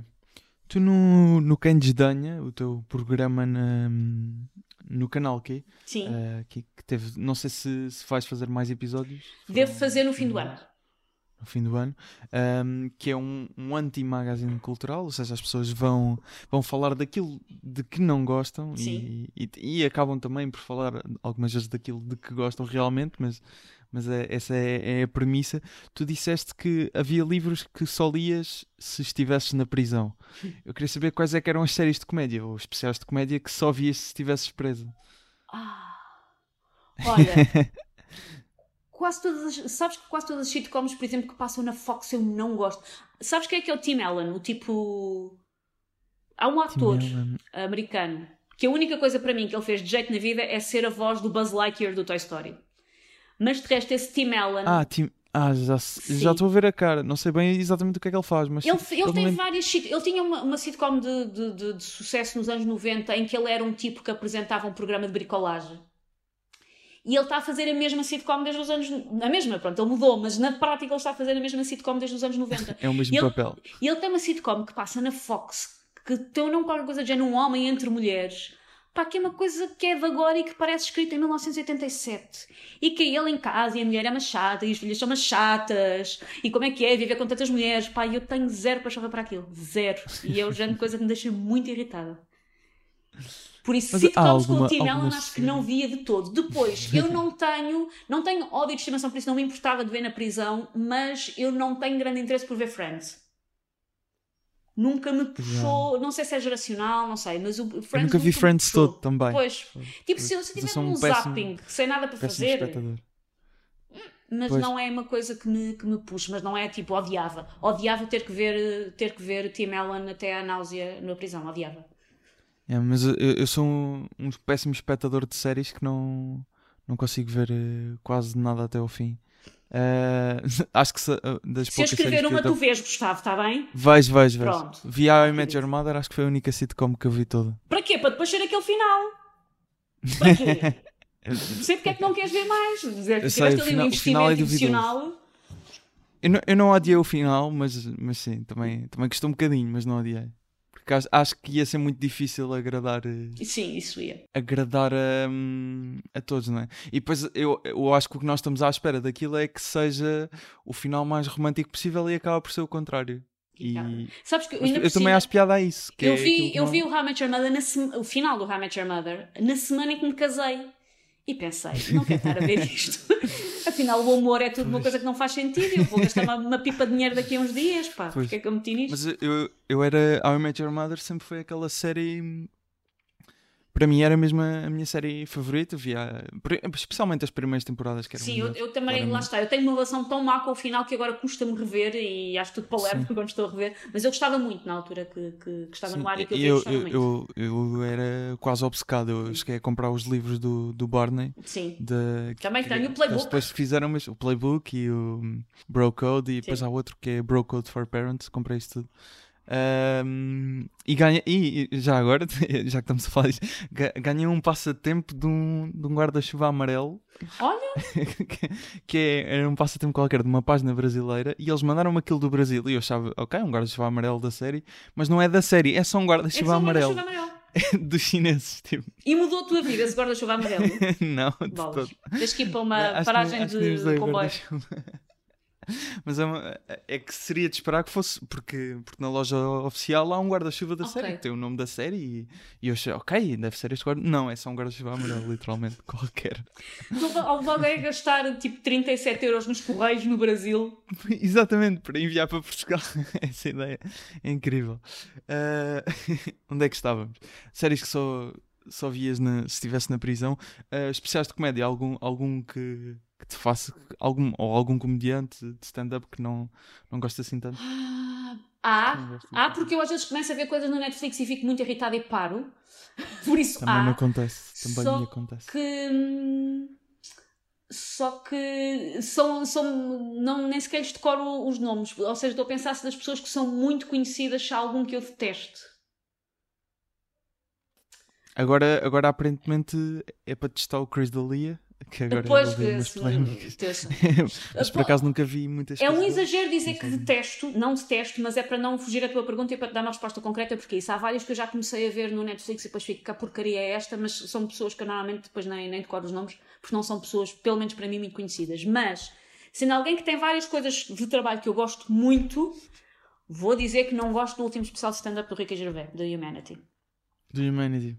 Tu no, no Quem Desdanha, o teu programa na, no canal Q,
Sim.
Uh, que, que, teve, não sei se, se vais fazer mais episódios.
Devo fazer no fim do ano
no fim do ano, um, que é um, um anti-magazine cultural, ou seja, as pessoas vão, vão falar daquilo de que não gostam e, e, e, acabam também por falar algumas vezes daquilo de que gostam realmente, mas, mas é, essa é, é, a premissa. Tu disseste que havia livros que só lias se estivesses na prisão. Eu queria saber quais é que eram as séries de comédia ou especiais de comédia que só vias se estivesses presa.
Ah, olha. quase todas as, sabes que quase todas as sitcoms, por exemplo, que passam na Fox eu não gosto. Sabes quem é que é o Tim Allen? O tipo. Há um ator americano que a única coisa para mim que ele fez de jeito na vida é ser a voz do Buzz Lightyear do Toy Story. Mas de resto, esse Tim Allen.
Ah, Tim. Ah, já
Sim.
já estou a ver a cara. Não sei bem exatamente o que é que ele faz, mas.
Ele, ele
me
tem
lembro-
várias. Ele tinha uma, uma sitcom de, de, de- de sucesso nos anos 90 em que ele era um tipo que apresentava um programa de bricolagem. E ele está a fazer a mesma sitcom desde os anos. A mesma, pronto, ele mudou, mas na prática ele está a fazer a mesma sitcom desde os anos 90.
É o mesmo
ele,
papel.
E ele tem uma sitcom que passa na Fox, que tem nome qualquer coisa de género, um homem entre mulheres. Pá, que é uma coisa que é de agora e que parece escrita em 1987. E que é ele em casa e a mulher é uma chata e os filhos são umas chatas. E como é que é viver com tantas mulheres? Pá, eu tenho zero para para aquilo. Zero. E é o género de coisa que me deixa muito irritada. Por isso,
Mas
sitcoms com o Tim Allen acho que não via de todo. Depois, eu não tenho, não tenho ódio de estimação, por isso não me importava de ver na prisão, mas eu não tenho grande interesse por ver Friends. Nunca me puxou, não sei se é geracional, não sei, mas o Friends
Eu nunca vi Friends
puxou.
todo também.
Pois, tipo, se eu se tiver
um
um
péssimo-
zapping sem nada para fazer,
espectador.
mas
Pois.
não é uma coisa que me, que me puxa, mas não é tipo, odiava. Odiava ter que ver, ter que ver Tim Allen até à náusea na prisão, odiava.
É, mas eu, eu sou um, um péssimo espectador de séries que não, não consigo ver eh, quase nada até ao fim. Eh, acho que se- eh, das
Se eu escrever uma,
eu
tu vês, Gustavo, está bem?
Vejo, vejo, vejo.
Pronto.
Vi a I Met Your Mother, acho que foi a única sitcom que eu vi toda.
Para quê? Para depois ser aquele final. Para quê? Sei porque é que não queres ver mais. Tiveste ali um
é
investimento emocional.
Eu não, eu não odiei o final, mas, mas sim, também, também gostou um bocadinho, mas não odiei. Porque acho, que ia ser muito difícil agradar, eh,
Sim, isso ia.
agradar a, hum, a todos, não é? E depois eu, eu acho que o que nós estamos à espera daquilo é que seja o final mais romântico possível e acaba por ser o contrário. E
Sabes que
eu também acho piada a isso. Que
eu
é
vi, eu
não-
vi o How I Met Your Mother na sema- o final do How I Met Your Mother na semana em que me casei. E pensei, não quero estar a ver isto. Afinal, o amor é tudo uma coisa que não faz sentido. Eu vou gastar uma, uma pipa de dinheiro daqui a uns dias, pá.
Pois.
Porque é que eu meti nisto?
Mas eu, eu era. How I Met Your Mother sempre foi aquela série. Para mim era mesmo a minha série favorita. Via, especialmente as primeiras temporadas que eram
Sim, eu,
melhores,
eu também, lá
claramente.
está, eu tenho uma relação tão má com o final que agora custa-me rever e acho tudo palermo quando estou a rever, mas eu gostava muito na altura que, que, que estava
Sim,
no ar e que eu,
eu, eu,
muito.
eu, eu era quase obcecado. Eu cheguei a comprar os livros do, do Barney.
Sim.
De,
Também
que-
tenho o Playbook.
Depois fizeram mas, o Playbook e o hum, Bro Code. E depois
Sim.
há outro que é Bro Code for Parents. Comprei isso tudo. E, ganha, e já agora, já que estamos a falar disto, ga- ganhei um passatempo de um, de um guarda-chuva amarelo
Olha,
que, que é, era um passatempo qualquer de uma página brasileira e eles mandaram-me aquilo do Brasil e eu achava, ok, um guarda-chuva amarelo da série, mas não é da série, é só um
é
guarda-chuva
só um
amarelo
amarelo.
dos chineses, tipo,
E mudou a tua vida esse guarda-chuva amarelo?
não, de
Bolas.
todo.
Tens que ir para uma
Acho
paragem
que
de
o
comboio.
Guarda-chuva. Mas é, uma- é que seria de esperar que fosse, porque, porque na loja oficial há um guarda-chuva da
Ok.
série, que tem o nome da série e, e eu achei, ok, deve ser este guarda Não, é só um guarda-chuva amarelo, literalmente, qualquer.
Alguém a gastar tipo 37 euros nos correios no Brasil.
Exatamente, para enviar para Portugal. Essa ideia é incrível. Ah, onde é que estávamos? Séries que só, só vias na- se estivesse na prisão. Ah, especiais de comédia, algum, algum que, que te faça. Algum, ou algum comediante de stand-up que não, não gosta assim tanto? Não
Há,
gosto
há porque eu às vezes começo a ver coisas no Netflix e fico muito irritada e paro. Por isso
Também
há.
me acontece. Também
só
acontece.
que hum, só que são, são não, nem sequer lhes decoro os nomes, ou seja, estou a pensar se das pessoas que são muito conhecidas se há algum que eu deteste.
Agora, agora aparentemente é para testar o Chris D'Elia, que agora
Depois
houve umas
que
polémicas. Mas por acaso nunca vi muitas
É um exagero dizer que detesto, não detesto, mas é para não fugir à tua pergunta e para te dar uma resposta concreta, porque isso há várias que eu já comecei a ver no Netflix e depois fico que a porcaria é esta, mas são pessoas que eu normalmente depois nem, nem decoro os nomes, porque não são pessoas, pelo menos para mim, muito conhecidas. Mas, sendo alguém que tem várias coisas de trabalho que eu gosto muito, vou dizer que não gosto do último especial de stand-up do Ricky Gervais, da Humanity.
Do Humanity.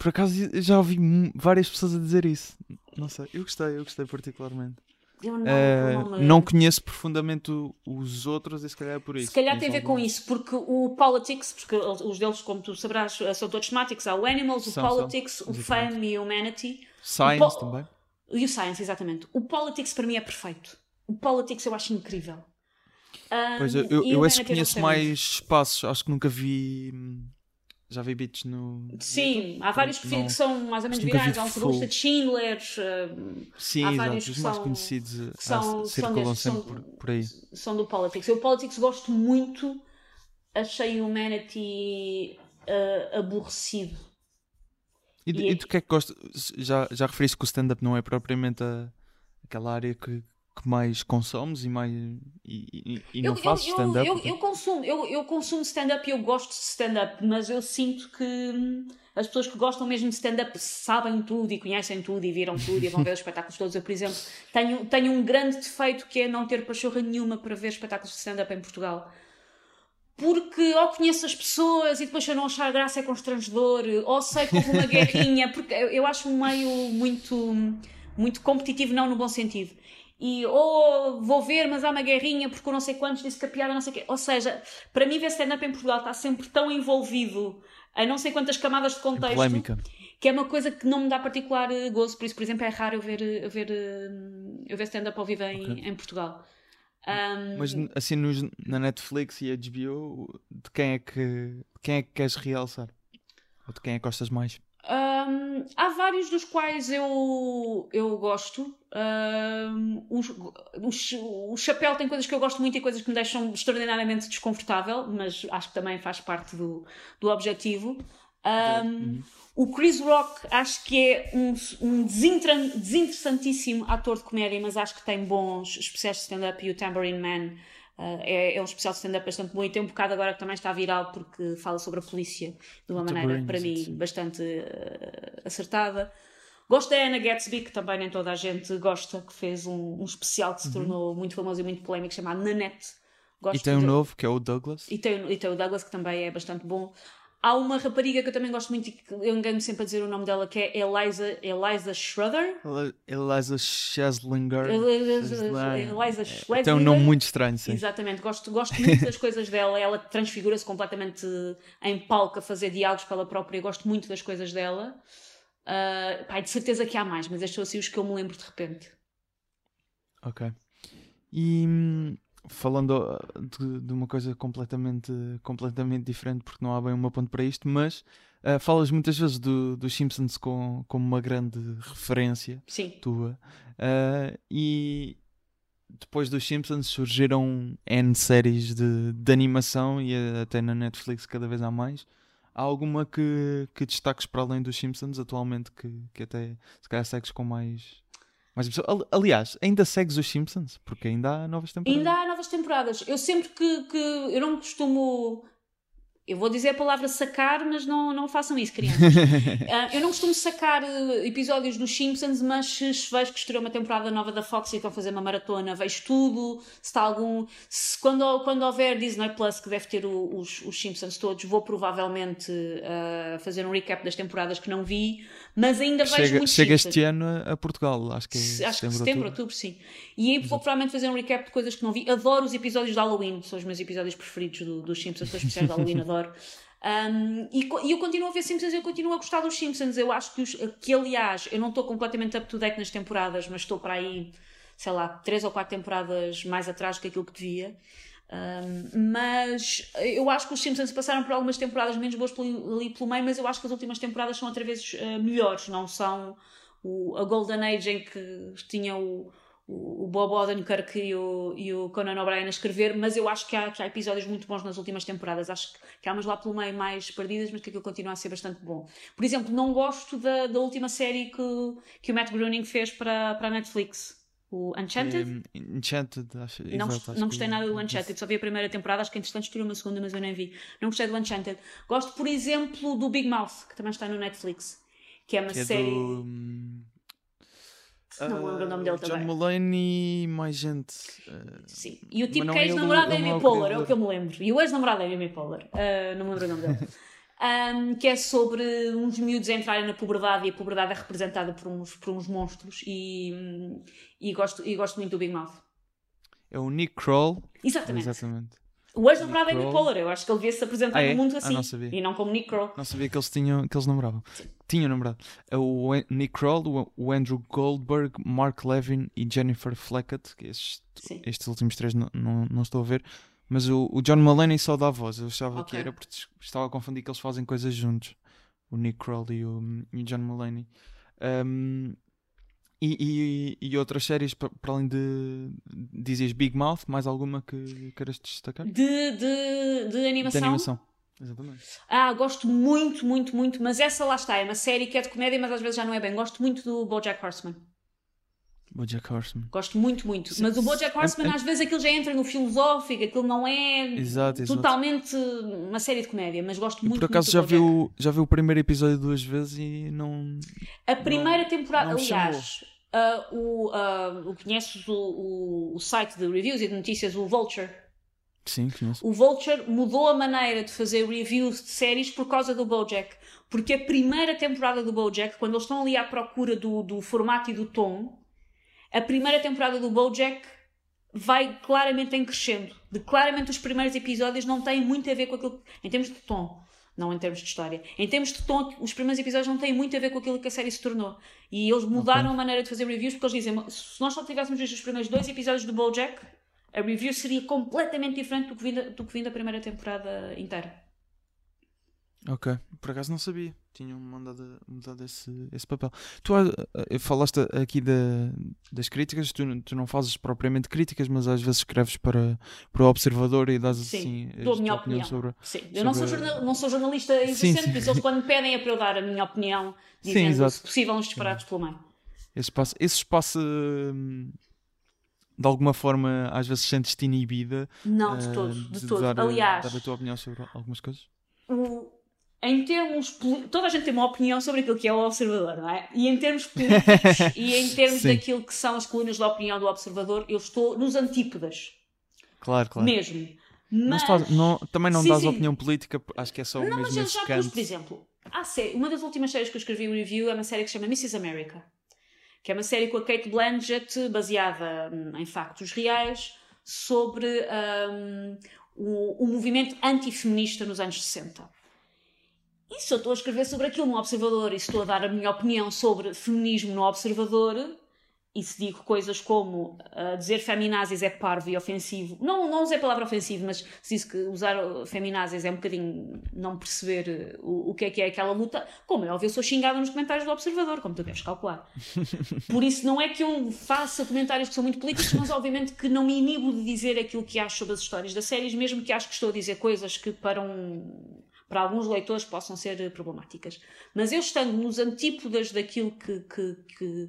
Por acaso eu já ouvi várias pessoas a dizer isso. Não sei, eu gostei, eu gostei particularmente.
Eu não,
Eh,
eu não
não conheço profundamente o- os outros e se calhar é por isso.
Se calhar tem a ver com isso, porque o Politics, porque os deles, como tu sabrás, são todos temáticos. Há o Animals, o
São, são.
Politics, o
Exatamente.
Fame e o Humanity.
Science
O
também.
E o Science, exatamente. O Politics para mim é perfeito. O Politics eu acho incrível.
Pois
Um,
eu, eu, eu
o
esses
Humanity
conheço mais espaços, acho que nunca vi hum, já vi beats no.
Sim, há vários que,
não-
que são mais ou menos virais. Há um que gosta de Schindler. uh,
Sim,
há
exato.
vários
Os
que
mais
são-
conhecidos
que
ah,
são,
circulam
são,
sempre por, por aí.
são do Politics. Eu, o Politics, gosto muito. Achei o Humanity uh, aborrecido.
E,
E-
e do que é que gosto? Já, já referiste que o stand-up não é propriamente a- aquela área que, que mais consomes e mais. E, e- e não
eu,
fazes
eu,
stand-up?
eu, eu consumo, eu, eu consumo stand-up e eu gosto de stand-up, mas eu sinto que hum, as pessoas que gostam mesmo de stand-up sabem tudo e conhecem tudo e viram tudo e vão ver os espetáculos todos. Eu, por exemplo, tenho, tenho um grande defeito que é não ter pachorra nenhuma para ver espetáculos de stand-up em Portugal. Porque ou conheço as pessoas e depois se eu não achar graça é constrangedor, ou sei que houve uma guerrinha, porque eu eu acho um meio muito, muito competitivo, não no bom sentido. E ou vou ver, mas há uma guerrinha porque eu não sei quantos disse que a piada não sei o quê. Ou seja, para mim ver stand-up em Portugal está sempre tão envolvido a não sei quantas camadas de contexto
Polémica.
que é uma coisa que não me dá particular eh, gozo. Por isso, por exemplo, é raro eu ver, eu ver, eh, eu ver stand-up ao vivo em,
Ok.
em Portugal. Ahm,
Mas assim nos, na Netflix e HBO, de quem é que de quem é que queres realçar? Ou de quem é que gostas mais?
Ahm, há vários dos quais eu, eu gosto. Os- o, o Chapéu tem coisas que eu gosto muito e coisas que me deixam extraordinariamente desconfortável, mas acho que também faz parte do, do objetivo. Ahm, O Chris Rock acho que é um, um desinteressantíssimo ator de comédia, mas acho que tem bons especiais de stand-up e o Tambourine Man é, é um especial de stand-up bastante bom e tem um bocado agora que também está viral porque fala sobre a polícia de uma maneira, para
sim,
mim, bastante ah, acertada. Gosto da Anna Gatsby, que também nem toda a gente gosta, que fez um, um especial que se tornou muito famoso e muito polémico, chamado Nanette. Gosto
Uhum. e tem um
de-
novo que é o Douglas.
e tem, e tem o Douglas, que também é bastante bom. Há uma rapariga que eu também gosto muito e que eu engano sempre a dizer o nome dela, que é Eliza, Eliza Schroeder.
Eliza Scheslinger.
Eliza, Schlesinger.
Tem um nome muito estranho, sim.
Exatamente, gosto, gosto muito das coisas dela. Ela transfigura-se completamente em palco a fazer diálogos pela própria. Gosto muito das coisas dela. Ah, pá, de certeza que há mais, mas estes são assim os que eu me lembro de repente.
Ok. E hum, falando uh, de, de uma coisa completamente, completamente diferente, porque não há bem uma ponte para isto, mas uh, falas muitas vezes do, dos Simpsons com, como uma grande referência
Sim.
tua. Uh, e depois dos Simpsons surgiram N séries de, de animação e até na Netflix cada vez há mais. Há alguma que, que destaques para além dos Simpsons atualmente que, que até se calhar segues com mais. Mais pessoas? Ali- Aliás, ainda segues os Simpsons? Porque ainda há novas temporadas.
Ainda há novas temporadas. Eu sempre que, que eu não costumo. Eu vou dizer a palavra sacar, mas não, não façam isso, crianças. Ah, eu não costumo sacar eh, episódios dos Simpsons, mas se vejo que estreou uma temporada nova da Fox e estão a fazer uma maratona, vejo tudo. Se está algum. Se, quando, quando houver Disney Plus, que deve ter o- os, os Simpsons todos, vou provavelmente ah, fazer um recap das temporadas que não vi, mas ainda vejo
Chega,
muito
chega este ano a, Portugal, acho que é
Acho que
setembro,
setembro,
outubro.
outubro, sim. E aí vou provavelmente fazer um recap de coisas que não vi. Adoro os episódios de Halloween, são os meus episódios preferidos do- dos Simpsons, os especiais de Halloween, adoro. Um, e, e eu continuo a ver Simpsons, eu continuo a gostar dos Simpsons. Eu acho que, os, que aliás, eu não estou completamente up to date nas temporadas, mas estou para aí, sei lá, três ou quatro temporadas mais atrás que aquilo que devia. Mas eu acho que os Simpsons passaram por algumas temporadas menos boas ali pelo meio, mas eu acho que as últimas temporadas são outra vez eh, melhores, não são o, a Golden Age em que tinha o, o, o Bob Odenkirk e o, e o Conan O'Brien a escrever, mas eu acho que há, que há episódios muito bons nas últimas temporadas. Acho que, que há umas lá pelo meio mais perdidas, mas que aquilo continua a ser bastante bom. Por exemplo, não gosto da, da última série que, que o Matt Groening fez para, para a Netflix, o Enchanted.
É, Enchanted, acho,
Não,
exato, acho
não
que-
gostei nada do Uncharted, só vi a primeira temporada, acho que entretanto estirou uma segunda, mas eu nem vi. Não gostei do Uncharted. Gosto, por exemplo, do Big Mouth, que também está no Netflix, que é uma
Que é
série.
do. hum,
Não me lembro o nome dele
John
também.
Mulaney e mais gente. uh,
Sim. E o tipo
não
que é
é
ex-namorado da
não é
Amy Poehler, é o que eu me lembro. E o ex-namorado da Amy Poehler, ah, não me lembro o nome dele. Ahm, que é sobre uns miúdos a entrarem na puberdade e a puberdade é representada por uns, por uns monstros e, e, gosto, e gosto muito do Big Mouth.
É o Nick Kroll.
Exatamente.
Exatamente.
O Amy
Nick Kroll.
Poehler, eu acho que ele devia se apresentar
Ah, é?
no mundo
Ah,
assim.
não sabia.
e não como Nick Kroll.
Não sabia que eles tinham que eles namoravam. Tinham namorado. É O Nick Kroll, o- Andrew Goldberg, Mark Levin e Jennifer Fleckett, que estes,
Sim.
estes últimos três não, não, não estou a ver, Mas o, o John Mulaney só dá voz. Eu achava que
Ok.
era porque estava a confundir que eles fazem coisas juntos. O Nick Kroll e o, e o John Mulaney. Um, e, e, e outras séries, pa- para além de. Dizias Big Mouth, mais alguma que queiras destacar?
De, de, de animação.
De animação. Exatamente.
Ah, gosto muito, muito, muito, mas essa lá está, é uma série que é de comédia, mas às vezes já não é bem. Gosto muito do BoJack Horseman.
Bojack Horseman.
Gosto muito, muito. Mas o BoJack Horseman,
é-
às vezes aquilo já entra no filosófico, aquilo não é
Exato, exato.
totalmente uma série de comédia, mas gosto muito,
Por acaso
muito
já viu, já viu o primeiro episódio duas vezes e não.
A primeira temporada,
não
aliás, ah, o, o- conheces o, o, o site de reviews e de notícias, o Vulture.
Sim, conheço.
O Vulture mudou a maneira de fazer reviews de séries por causa do BoJack. Porque a primeira temporada do BoJack, quando eles estão ali à procura do, do formato e do tom, a primeira temporada do BoJack vai claramente em crescendo. De claramente os primeiros episódios não têm muito a ver com aquilo, em termos de tom, não em termos de história. Em termos de tom, os primeiros episódios não têm muito a ver com aquilo que a série se tornou. E eles mudaram a maneira de fazer reviews porque eles dizem, se nós só tivéssemos visto os primeiros dois episódios do BoJack, a review seria completamente diferente do que vim da, do que vim da primeira temporada inteira.
Ok, por acaso não sabia. Tinham mandado, mudado esse, esse papel. Tu ah, ah, falaste aqui da, das críticas, tu, não- tu não fazes propriamente críticas, mas às vezes escreves para, para o Observador e dás
Sim,
assim
dou a minha opinião.
sobre.
Sim, eu não sou,
sobre-
jornal, não sou jornalista
Sim, sim.
por isso eles quando me pedem é para eu dar a minha opinião, dizendo
exato.
se possível uns disparados pelo meio.
Esse espaço, esse espaço hum, de alguma forma às vezes sentes-te inibida.
Não, de
ah,
todo, de todo.
Dar,
Aliás,
dar a tua opinião sobre algumas coisas.
o- em termos. Toda a gente tem uma opinião sobre aquilo que é o observador, não é? E em termos políticos e em termos daquilo que são as colunas da opinião do observador, eu estou nos antípodas.
Claro, claro.
Mesmo.
Não
Mas,
faz- não- também não
Sim,
dás
sim.
opinião política, acho que é só
Não,
mesmo
mas eu já pus, por exemplo, há sé- uma das últimas séries que eu escrevi o review é uma série que se chama Mrs. America, que é uma série com a Kate Blanchett baseada hum, em factos reais sobre hum, o, o movimento antifeminista nos anos 60. E se eu estou a escrever sobre aquilo no Observador e se estou a dar a minha opinião sobre feminismo no Observador, e se digo coisas como ah, dizer feminazis é parvo e ofensivo, não, não usei a palavra ofensivo, mas se diz que usar uh, feminazis é um bocadinho não perceber uh, o, o que é que é aquela luta, como é óbvio, eu sou xingada nos comentários do Observador, como tu deves calcular. Por isso, não é que eu faça comentários que são muito políticos, mas obviamente que não me inibo de dizer aquilo que acho sobre as histórias das séries, mesmo que acho que estou a dizer coisas que para um. Para alguns leitores possam ser eh, problemáticas. Mas eu estando nos antípodas daquilo que, que, que,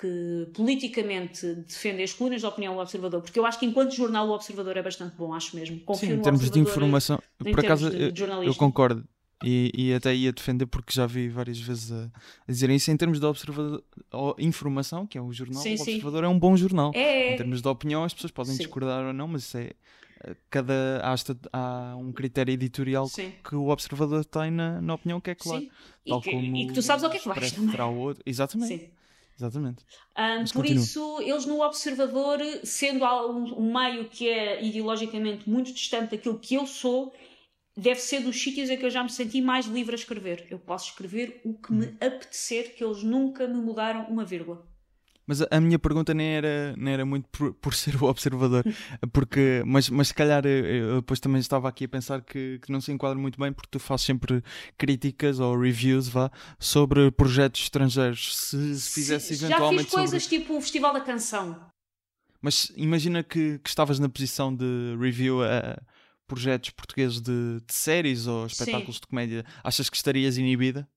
que politicamente defende as colunas da opinião do Observador, porque eu acho que enquanto jornal o Observador é bastante bom, acho mesmo. Confio
Sim, em termos de informação,
em
por
termos
acaso
de
eu- concordo e, e até ia defender porque já vi várias vezes a, a dizerem isso. Em termos de observador, informação, que é o jornal,
Sim,
o
sim.
Observador é um bom jornal.
É,
Em termos de opinião, as pessoas podem
Sim.
discordar ou não, mas isso é. Cada, há, esta- há um critério editorial
Sim.
que o observador tem na, na opinião que é claro.
Sim. E
Tal
que,
como
e que tu sabes ao que é que
o
vais também.
terá outro. Exatamente.
Sim.
Exatamente. Mas
por
continua.
isso, eles no Observador, sendo um, um meio que é ideologicamente muito distante daquilo que eu sou, deve ser dos sítios em que eu já me senti mais livre a escrever. Eu posso escrever o que
Hum.
me apetecer, que eles nunca me mudaram uma vírgula.
Mas a, minha pergunta nem era, nem era muito por, por ser o observador, porque, mas, mas se calhar eu, eu depois também estava aqui a pensar que, que não se enquadra muito bem porque tu fazes sempre críticas ou reviews vá, sobre projetos estrangeiros. Se, se fizesse
já
eventualmente
fiz coisas
sobre.
tipo o Festival da Canção.
Mas imagina que, que estavas na posição de review a projetos portugueses de, de séries ou espetáculos de comédia. Achas que estarias inibida?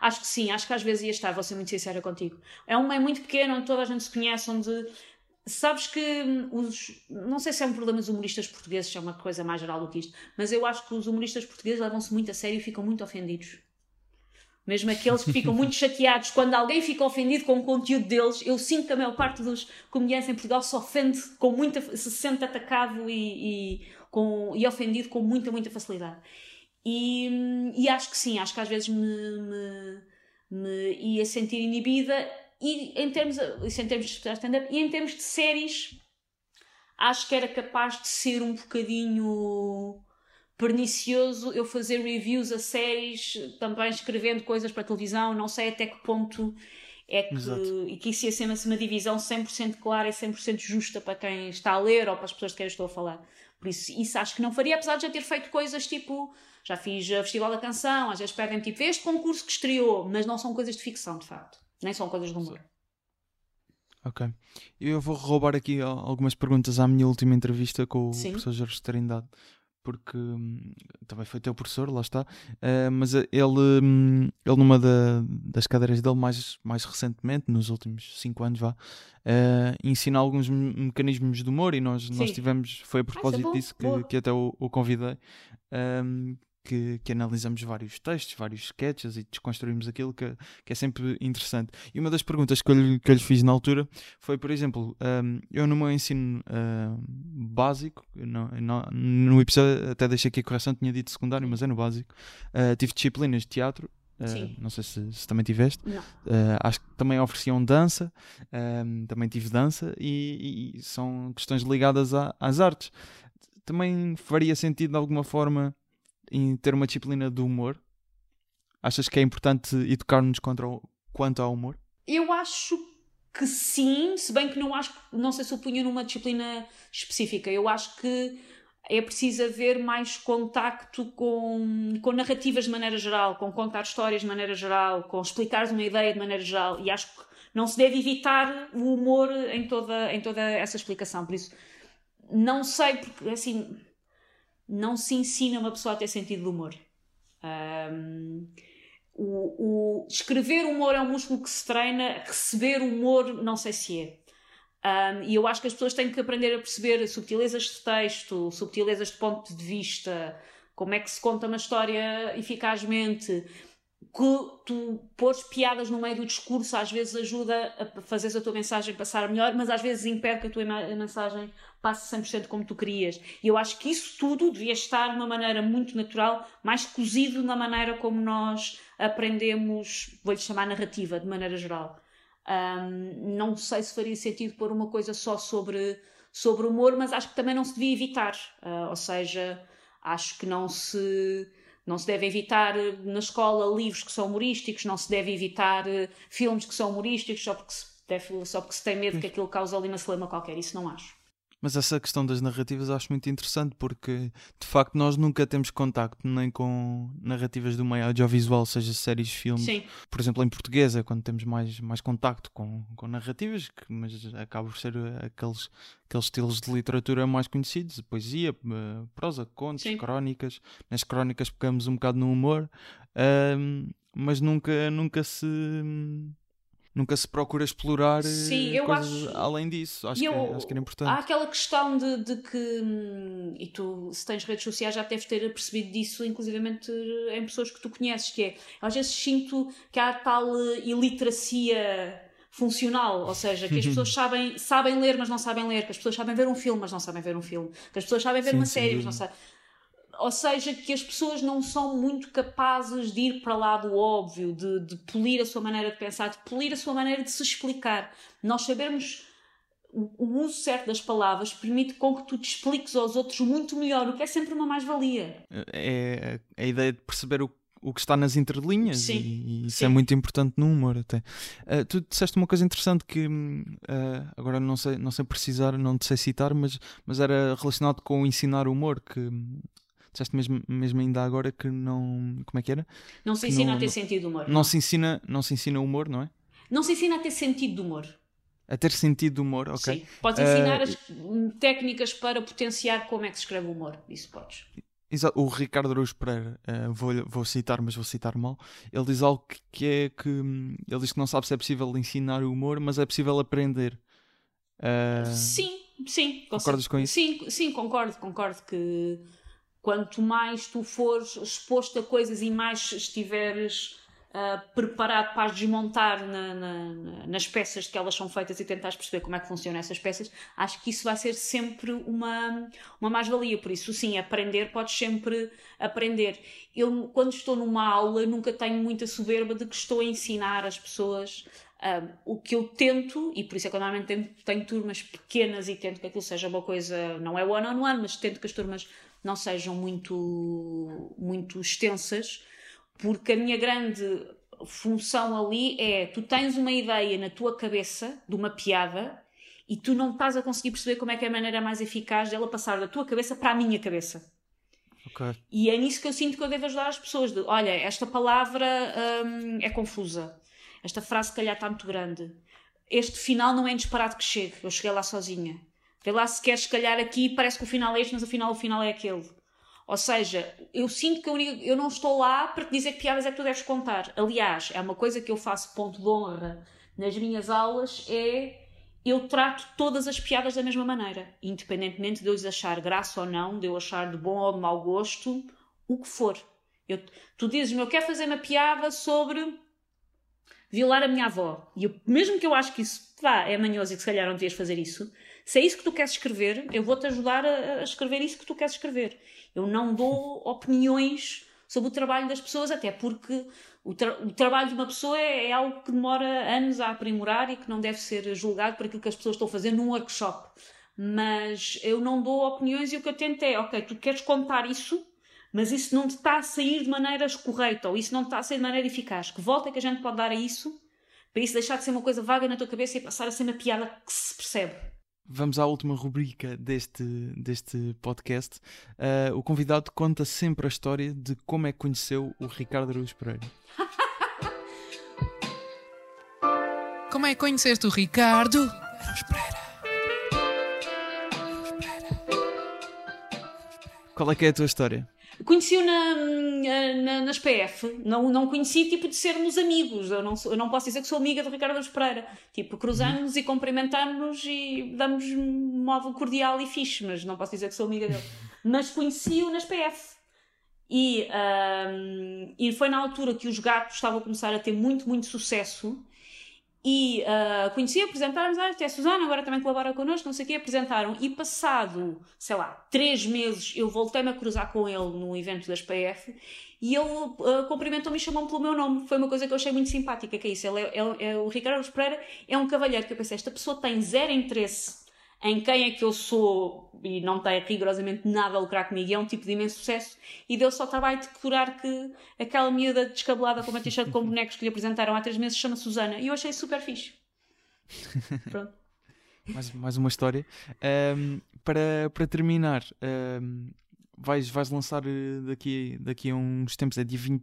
Acho que sim, acho que às vezes ia estar, vou ser muito sincera contigo. É um meio muito pequeno onde toda a gente se conhece, onde sabes que hum, os. Não sei se é um problema dos humoristas portugueses, se é uma coisa mais geral do que isto, mas eu acho que os humoristas portugueses levam-se muito a sério e ficam muito ofendidos. Mesmo aqueles que ficam muito chateados quando alguém fica ofendido com o conteúdo deles, eu sinto que a maior parte dos comediantes em Portugal se ofende com muita. se sente atacado e, e, com, e ofendido com muita, muita facilidade. E, e acho que sim, acho que às vezes me, me, me ia sentir inibida e em termos, isso em termos de stand-up e em termos de séries acho que era capaz de ser um bocadinho pernicioso eu fazer reviews a séries também escrevendo coisas para televisão não sei até que ponto é que,
Exato.
e que isso ia ser uma divisão 100% clara e 100% justa para quem está a ler ou para as pessoas de quem eu estou a falar Por isso, isso acho que não faria, apesar de já ter feito coisas tipo. Já fiz a Festival da Canção, às vezes pedem tipo este concurso que estreou, mas não são coisas de ficção, de facto. Nem são coisas de humor.
Ok. Eu vou roubar aqui al- algumas perguntas à minha última entrevista com o
Sim.
professor Jorge Trindade, porque hum, também foi teu professor, lá está. Eh, mas eh, ele, hum, ele numa da- das cadeiras dele, mais, mais recentemente, nos últimos 5 anos, vá, eh, ensina alguns me- mecanismos de humor e nós, nós tivemos, foi a propósito
bom,
disso que, que até o, o convidei. hum, que, que analisamos vários textos, vários sketches e desconstruímos aquilo que, que é sempre interessante. E uma das perguntas que eu, lhe- que eu lhe fiz na altura foi, por exemplo, um, eu no meu ensino um, básico, eu não- no episódio até deixei aqui a correção, tinha dito secundário, mas é no básico, uh, tive disciplinas de teatro. uh, não sei se, se também tiveste. Uh, acho que também ofereciam dança, também tive dança e, e são questões ligadas à- às artes. Também faria sentido de alguma forma em ter uma disciplina de humor? Achas que é importante educar-nos o- quanto ao humor?
Eu acho que sim, se bem que não acho, não sei se eu punha numa disciplina específica. Eu acho que é preciso haver mais contacto com, com narrativas de maneira geral, com contar histórias de maneira geral, com explicar uma ideia de maneira geral. E acho que não se deve evitar o humor em toda, em toda essa explicação. Por isso, não sei, porque assim, não se ensina uma pessoa a ter sentido de humor. Ahm, o, o- escrever humor é um músculo que se treina, receber humor não sei se é. Um, e eu acho que as pessoas têm que aprender a perceber subtilezas de texto, subtilezas de ponto de vista, como é que se conta uma história eficazmente. Que tu pôres piadas no meio do discurso às vezes ajuda a fazeres a tua mensagem passar melhor, mas às vezes impede que a tua mensagem passe 100% como tu querias. E eu acho que isso tudo devia estar de uma maneira muito natural, mais cozido na maneira como nós aprendemos, vou-lhe chamar narrativa, de maneira geral. Um, não sei se faria sentido pôr uma coisa só sobre, sobre humor, mas acho que também não se devia evitar. Uh, ou seja, acho que não se, não se deve evitar eh, na escola livros que são humorísticos, não se deve evitar eh, filmes que são humorísticos só porque se, deve, só porque se tem medo que aquilo cause ali uma celema qualquer. Isso não acho.
Mas essa questão das narrativas acho muito interessante porque de facto nós nunca temos contacto nem com narrativas do meio audiovisual, seja séries, filmes.
Sim,
Por exemplo, em português é quando temos mais, mais contacto com, com narrativas, que, mas acaba por ser eh, aqueles, aqueles estilos de literatura mais conhecidos, poesia, eh, prosa, contos,
Sim.
crónicas. Nas crónicas pegamos um bocado no humor, ahm, mas nunca, nunca se nunca se procura explorar eh,
Sim, eu
coisas
acho-
além disso. Acho,
E
que,
eu-
acho que era importante.
Há aquela questão de, de que, hum, e tu, se tens redes sociais, já deves ter percebido disso, inclusivamente em pessoas que tu conheces, que é, às vezes sinto que há tal eh, iliteracia funcional, ou seja, que as pessoas sabem, sabem ler, mas não sabem ler, que as pessoas sabem ver um filme, mas não sabem ver um filme, que as pessoas sabem ver
Sim,
uma série, mas não sabem. Ou seja, que as pessoas não são muito capazes de ir para lá do óbvio, de, de polir a sua maneira de pensar, de polir a sua maneira de se explicar. Nós sabermos o uso certo das palavras permite com que tu te expliques aos outros muito melhor, o que é sempre uma mais-valia.
é a ideia de perceber o, o que está nas entrelinhas
Sim,
e, e isso
sim.
é muito importante no humor até. Ah, tu disseste uma coisa interessante que ah, agora não sei, não sei precisar, não te sei citar, mas, mas era relacionado com o ensinar humor que hum, disseste mesmo, mesmo ainda agora que não. Como é que era?
Não se ensina
não-
a ter
não-
sentido de humor.
Não se ensina, não se ensina humor, não é?
Não se ensina a ter sentido de humor.
A ter sentido de humor, ok.
Sim. Podes ensinar as hum, técnicas para potenciar como é que se escreve o humor. Isso podes.
Exato. O Ricardo Araújo Pereira, eh, vou, vou citar, mas vou citar mal. Ele diz algo que, que é que hum, ele diz que não sabe se é possível ensinar o humor, mas é possível aprender. Eh,
Sim, sim.
Concordas com isso?
Sim, sim, concordo, concordo que quanto mais tu fores exposto a coisas e mais estiveres ah, preparado para as desmontar na- na- na- nas peças que elas são feitas e tentares perceber como é que funcionam essas peças, acho que isso vai ser sempre uma, uma mais-valia. Por isso, sim, aprender, podes sempre aprender. Eu, quando estou numa aula, nunca tenho muita soberba de que estou a ensinar as pessoas um, o que eu tento, e por isso é que eu normalmente tenho, turmas pequenas e tento que aquilo seja uma coisa, não é one-on-one, mas tento que as turmas não sejam muito, muito extensas, porque a minha grande função ali é, tu tens uma ideia na tua cabeça de uma piada e tu não estás a conseguir perceber como é que é a maneira mais eficaz dela passar da tua cabeça para a minha cabeça.
Ok.
E é nisso que eu sinto que eu devo ajudar as pessoas. De, olha, esta palavra hum, é confusa. Esta frase, se calhar, está muito grande. Este final não é disparado que chegue. Eu cheguei lá sozinha. Vê lá se queres, se calhar, aqui parece que o final é este, mas afinal o final é aquele. Ou seja, eu sinto que a única, eu não estou lá para te dizer que piadas é que tu deves contar. Aliás, é uma coisa que eu faço ponto de honra nas minhas aulas, é eu trato todas as piadas da mesma maneira, independentemente de eu lhes achar graça ou não, de eu achar de bom ou de mau gosto, o que for. Eu, tu dizes-me, eu quero fazer uma piada sobre violar a minha avó. E eu, mesmo que eu acho que isso vá, é manhoso e que se calhar não devias fazer isso, se é isso que tu queres escrever, eu vou-te ajudar a, a escrever isso que tu queres escrever. Eu não dou opiniões sobre o trabalho das pessoas, até porque o, tra o trabalho de uma pessoa é, é, algo que demora anos a aprimorar e que não deve ser julgado por aquilo que as pessoas estão a fazer num workshop. Mas eu não dou opiniões e o que eu tento é, ok, tu queres contar isso, mas isso não está a sair de maneira correta ou isso não está a sair de maneira eficaz. Que volta é que a gente pode dar a isso para isso deixar de ser uma coisa vaga na tua cabeça e passar a ser uma piada que se percebe.
Vamos à última rubrica deste, deste podcast. Uh, o convidado conta sempre a história de como é que conheceu o Ricardo Araújo Pereira.
Como é que conheceste o Ricardo Araújo Pereira?
Qual é que é a tua história?
Conheci-o na, na, nas PF, não, não conheci tipo de sermos amigos. Eu não, eu não posso dizer que sou amiga do Ricardo Pereira. Tipo, cruzamos e cumprimentamos e damos modo cordial e fixe, mas não posso dizer que sou amiga dele. Mas conheci-o nas PF. E, um, e foi na altura que os gatos estavam a começar a ter muito, muito sucesso e uh, conheci, apresentaram-nos, ah, é a Susana, agora também colabora connosco, não sei o quê, apresentaram. E passado, sei lá, três meses, eu voltei-me a cruzar com ele num evento das PF e ele uh, cumprimentou-me e chamou-me pelo meu nome. Foi uma coisa que eu achei muito simpática, que é isso. Ele é, é, é o Ricardo Pereira é um cavalheiro que eu pensei, esta pessoa tem zero interesse em quem é que eu sou e não tem rigorosamente nada a lucrar comigo, é um tipo de imenso sucesso e deu só trabalho de curar que aquela miúda descabelada com uma t-shirt com bonecos que lhe apresentaram há três meses chama Susana e eu achei super fixe. Pronto.
mais, mais uma história. Um, para, para terminar, um, vais, vais lançar eh, daqui, daqui a uns tempos, é dia 20,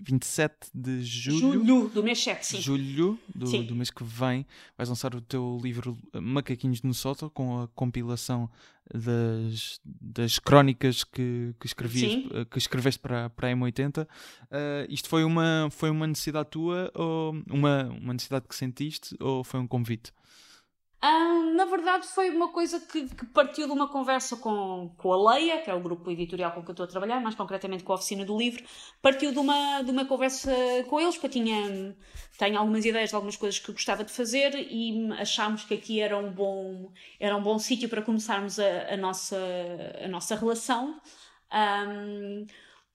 27 de julho.
Julho, do mês 7, sim.
Julho do,
Sim.
do mês que vem, vais lançar o teu livro eh, Macaquinhos no Sótão com a compilação das, das crónicas que, que, escrevias,
Sim.
eh, que escreveste para, para a M80. Eh, isto foi uma, foi uma necessidade tua, ou uma, uma necessidade que sentiste, ou foi um convite?
Ah, na verdade, foi uma coisa que, que partiu de uma conversa com, com a Leia, que é o grupo editorial com que eu estou a trabalhar, mais concretamente com a oficina do livro. Partiu de uma, de uma conversa com eles, porque eu tinha, tenho algumas ideias de algumas coisas que eu gostava de fazer e achámos que aqui era um bom, era um bom sítio para começarmos a, a, nossa, a nossa relação. Ahm,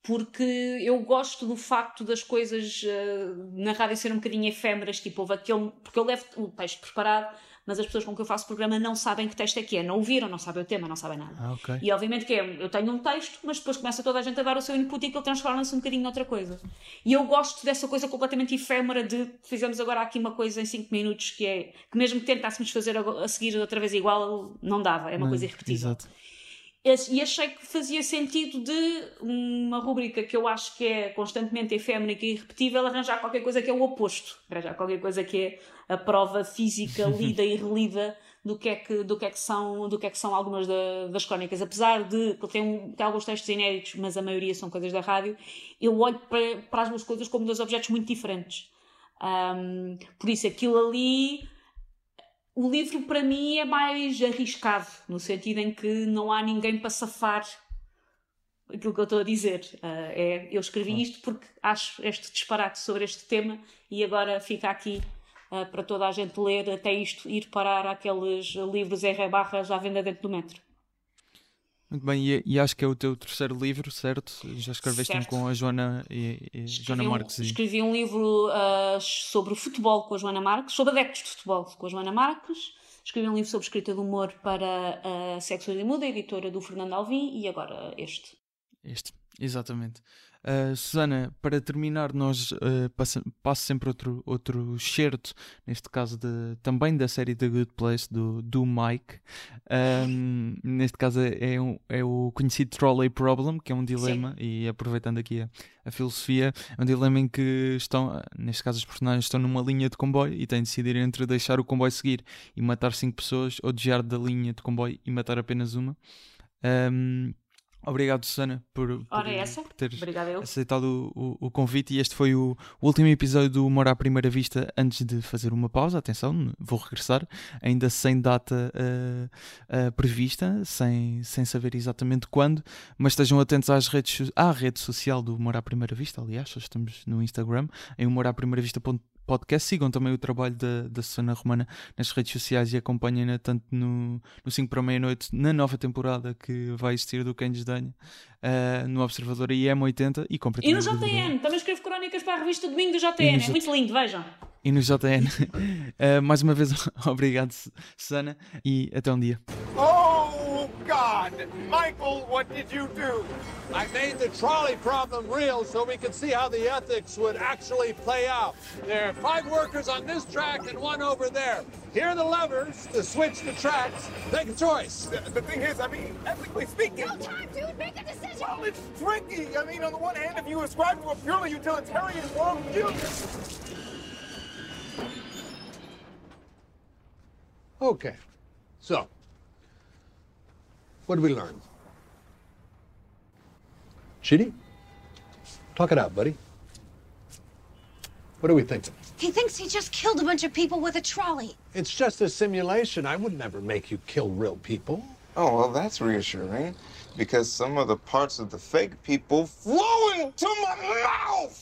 porque eu gosto do facto das coisas uh, na rádio serem um bocadinho efêmeras, tipo, houve aquele, porque eu levo o texto preparado, mas as pessoas com que eu faço o programa não sabem que texto é que é, não ouviram, não sabem o tema, não sabem nada.
Ah, ok.
E obviamente que é, eu tenho um texto, mas depois começa toda a gente a dar o seu input e aquilo transforma-se um bocadinho noutra coisa. E eu gosto dessa coisa completamente efêmera de fizemos agora aqui uma coisa em 5 minutos que é que mesmo que tentássemos fazer a, a seguir outra vez igual, não dava, é uma
Não,
coisa irrepetível.
Exato.
E achei que fazia sentido de uma rubrica que eu acho que é constantemente efêmera e irrepetível arranjar qualquer coisa que é o oposto. Arranjar qualquer coisa que é a prova física lida e relida do que é que, do que, é que, são, do que, é que são algumas da- das crónicas. Apesar de que tem, um- tem alguns textos inéditos, mas a maioria são coisas da rádio, eu olho para, para as duas coisas como dois objetos muito diferentes. Ahm, por isso, aquilo ali o livro para mim é mais arriscado, no sentido em que não há ninguém para safar aquilo que eu estou a dizer. Ah, é, eu escrevi isto porque acho este disparate sobre este tema e agora fica aqui ah, para toda a gente ler até isto ir parar àqueles livros R barras à venda dentro do metro.
Muito bem, e, e acho que é o teu terceiro livro, certo? Já escreveste um
Certo.
com a Joana, e, e- Joana
Escrevi um-
Marques. E...
Escrevi um livro ah, sobre o futebol com a Joana Marques, sobre adeptos de futebol com a Joana Marques. Escrevi um livro sobre escrita de humor para a Sexo e Muda, editora do Fernando Alvim, e agora este.
Este. Exatamente. Uh, Susana, para terminar, nós uh, passa, passo sempre outro, outro certo, neste caso de, também da série The Good Place, do, do Mike. Um, neste caso é, um, é o conhecido Trolley Problem, que é um dilema, Sim. e aproveitando aqui a, a, filosofia, é um dilema em que estão, neste caso, os personagens estão numa linha de comboio e têm de decidir entre deixar o comboio seguir e matar cinco pessoas ou desviar da linha de comboio e matar apenas uma. Um, Obrigado, Susana, por, por, por teres aceitado o, o, o, convite. E este foi o, o, último episódio do Humor à Primeira Vista antes de fazer uma pausa. Atenção, vou regressar, ainda sem data uh, uh, prevista, sem, sem saber exatamente quando. Mas estejam atentos às redes, à rede social do Humor à Primeira Vista. Aliás, estamos no Instagram, em humoraprimeiravista.com podcast. Sigam também o trabalho da, da Susana Romana nas redes sociais e acompanhem-na tanto no, no 5 para meia-noite, na nova temporada que vai existir do Quem Desdenha, uh, no Observador e M80 e comprem
E no JN, também escrevo crónicas para a revista Domingo do JN, é muito lindo, vejam.
E no JN. uh, ah, mais uma vez, obrigado, Susana, e até um dia.
Oh, God! Michael, what did you do?
I made the trolley problem real so we could see how the ethics would actually play out. There are five workers on this track and one over there. Here are the levers to switch the tracks. Make a choice.
The, the thing is, I mean, ethically speaking.
No time, dude. Make a decision.
Well, it's tricky. I mean, on the one hand, if you ascribe to a purely utilitarian worldview.
Okay. So, what did we learn? Chitty? Talk it out, buddy. What are we thinking?
He thinks he just killed a bunch of people with a trolley.
It's just a simulation. I would never make you kill real people.
Oh, well, that's reassuring. Because some of the parts of the fake people flow into my mouth!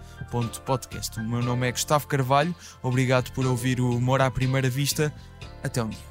O meu nome é Gustavo Carvalho, obrigado por ouvir o Humor à Primeira Vista. Até um dia.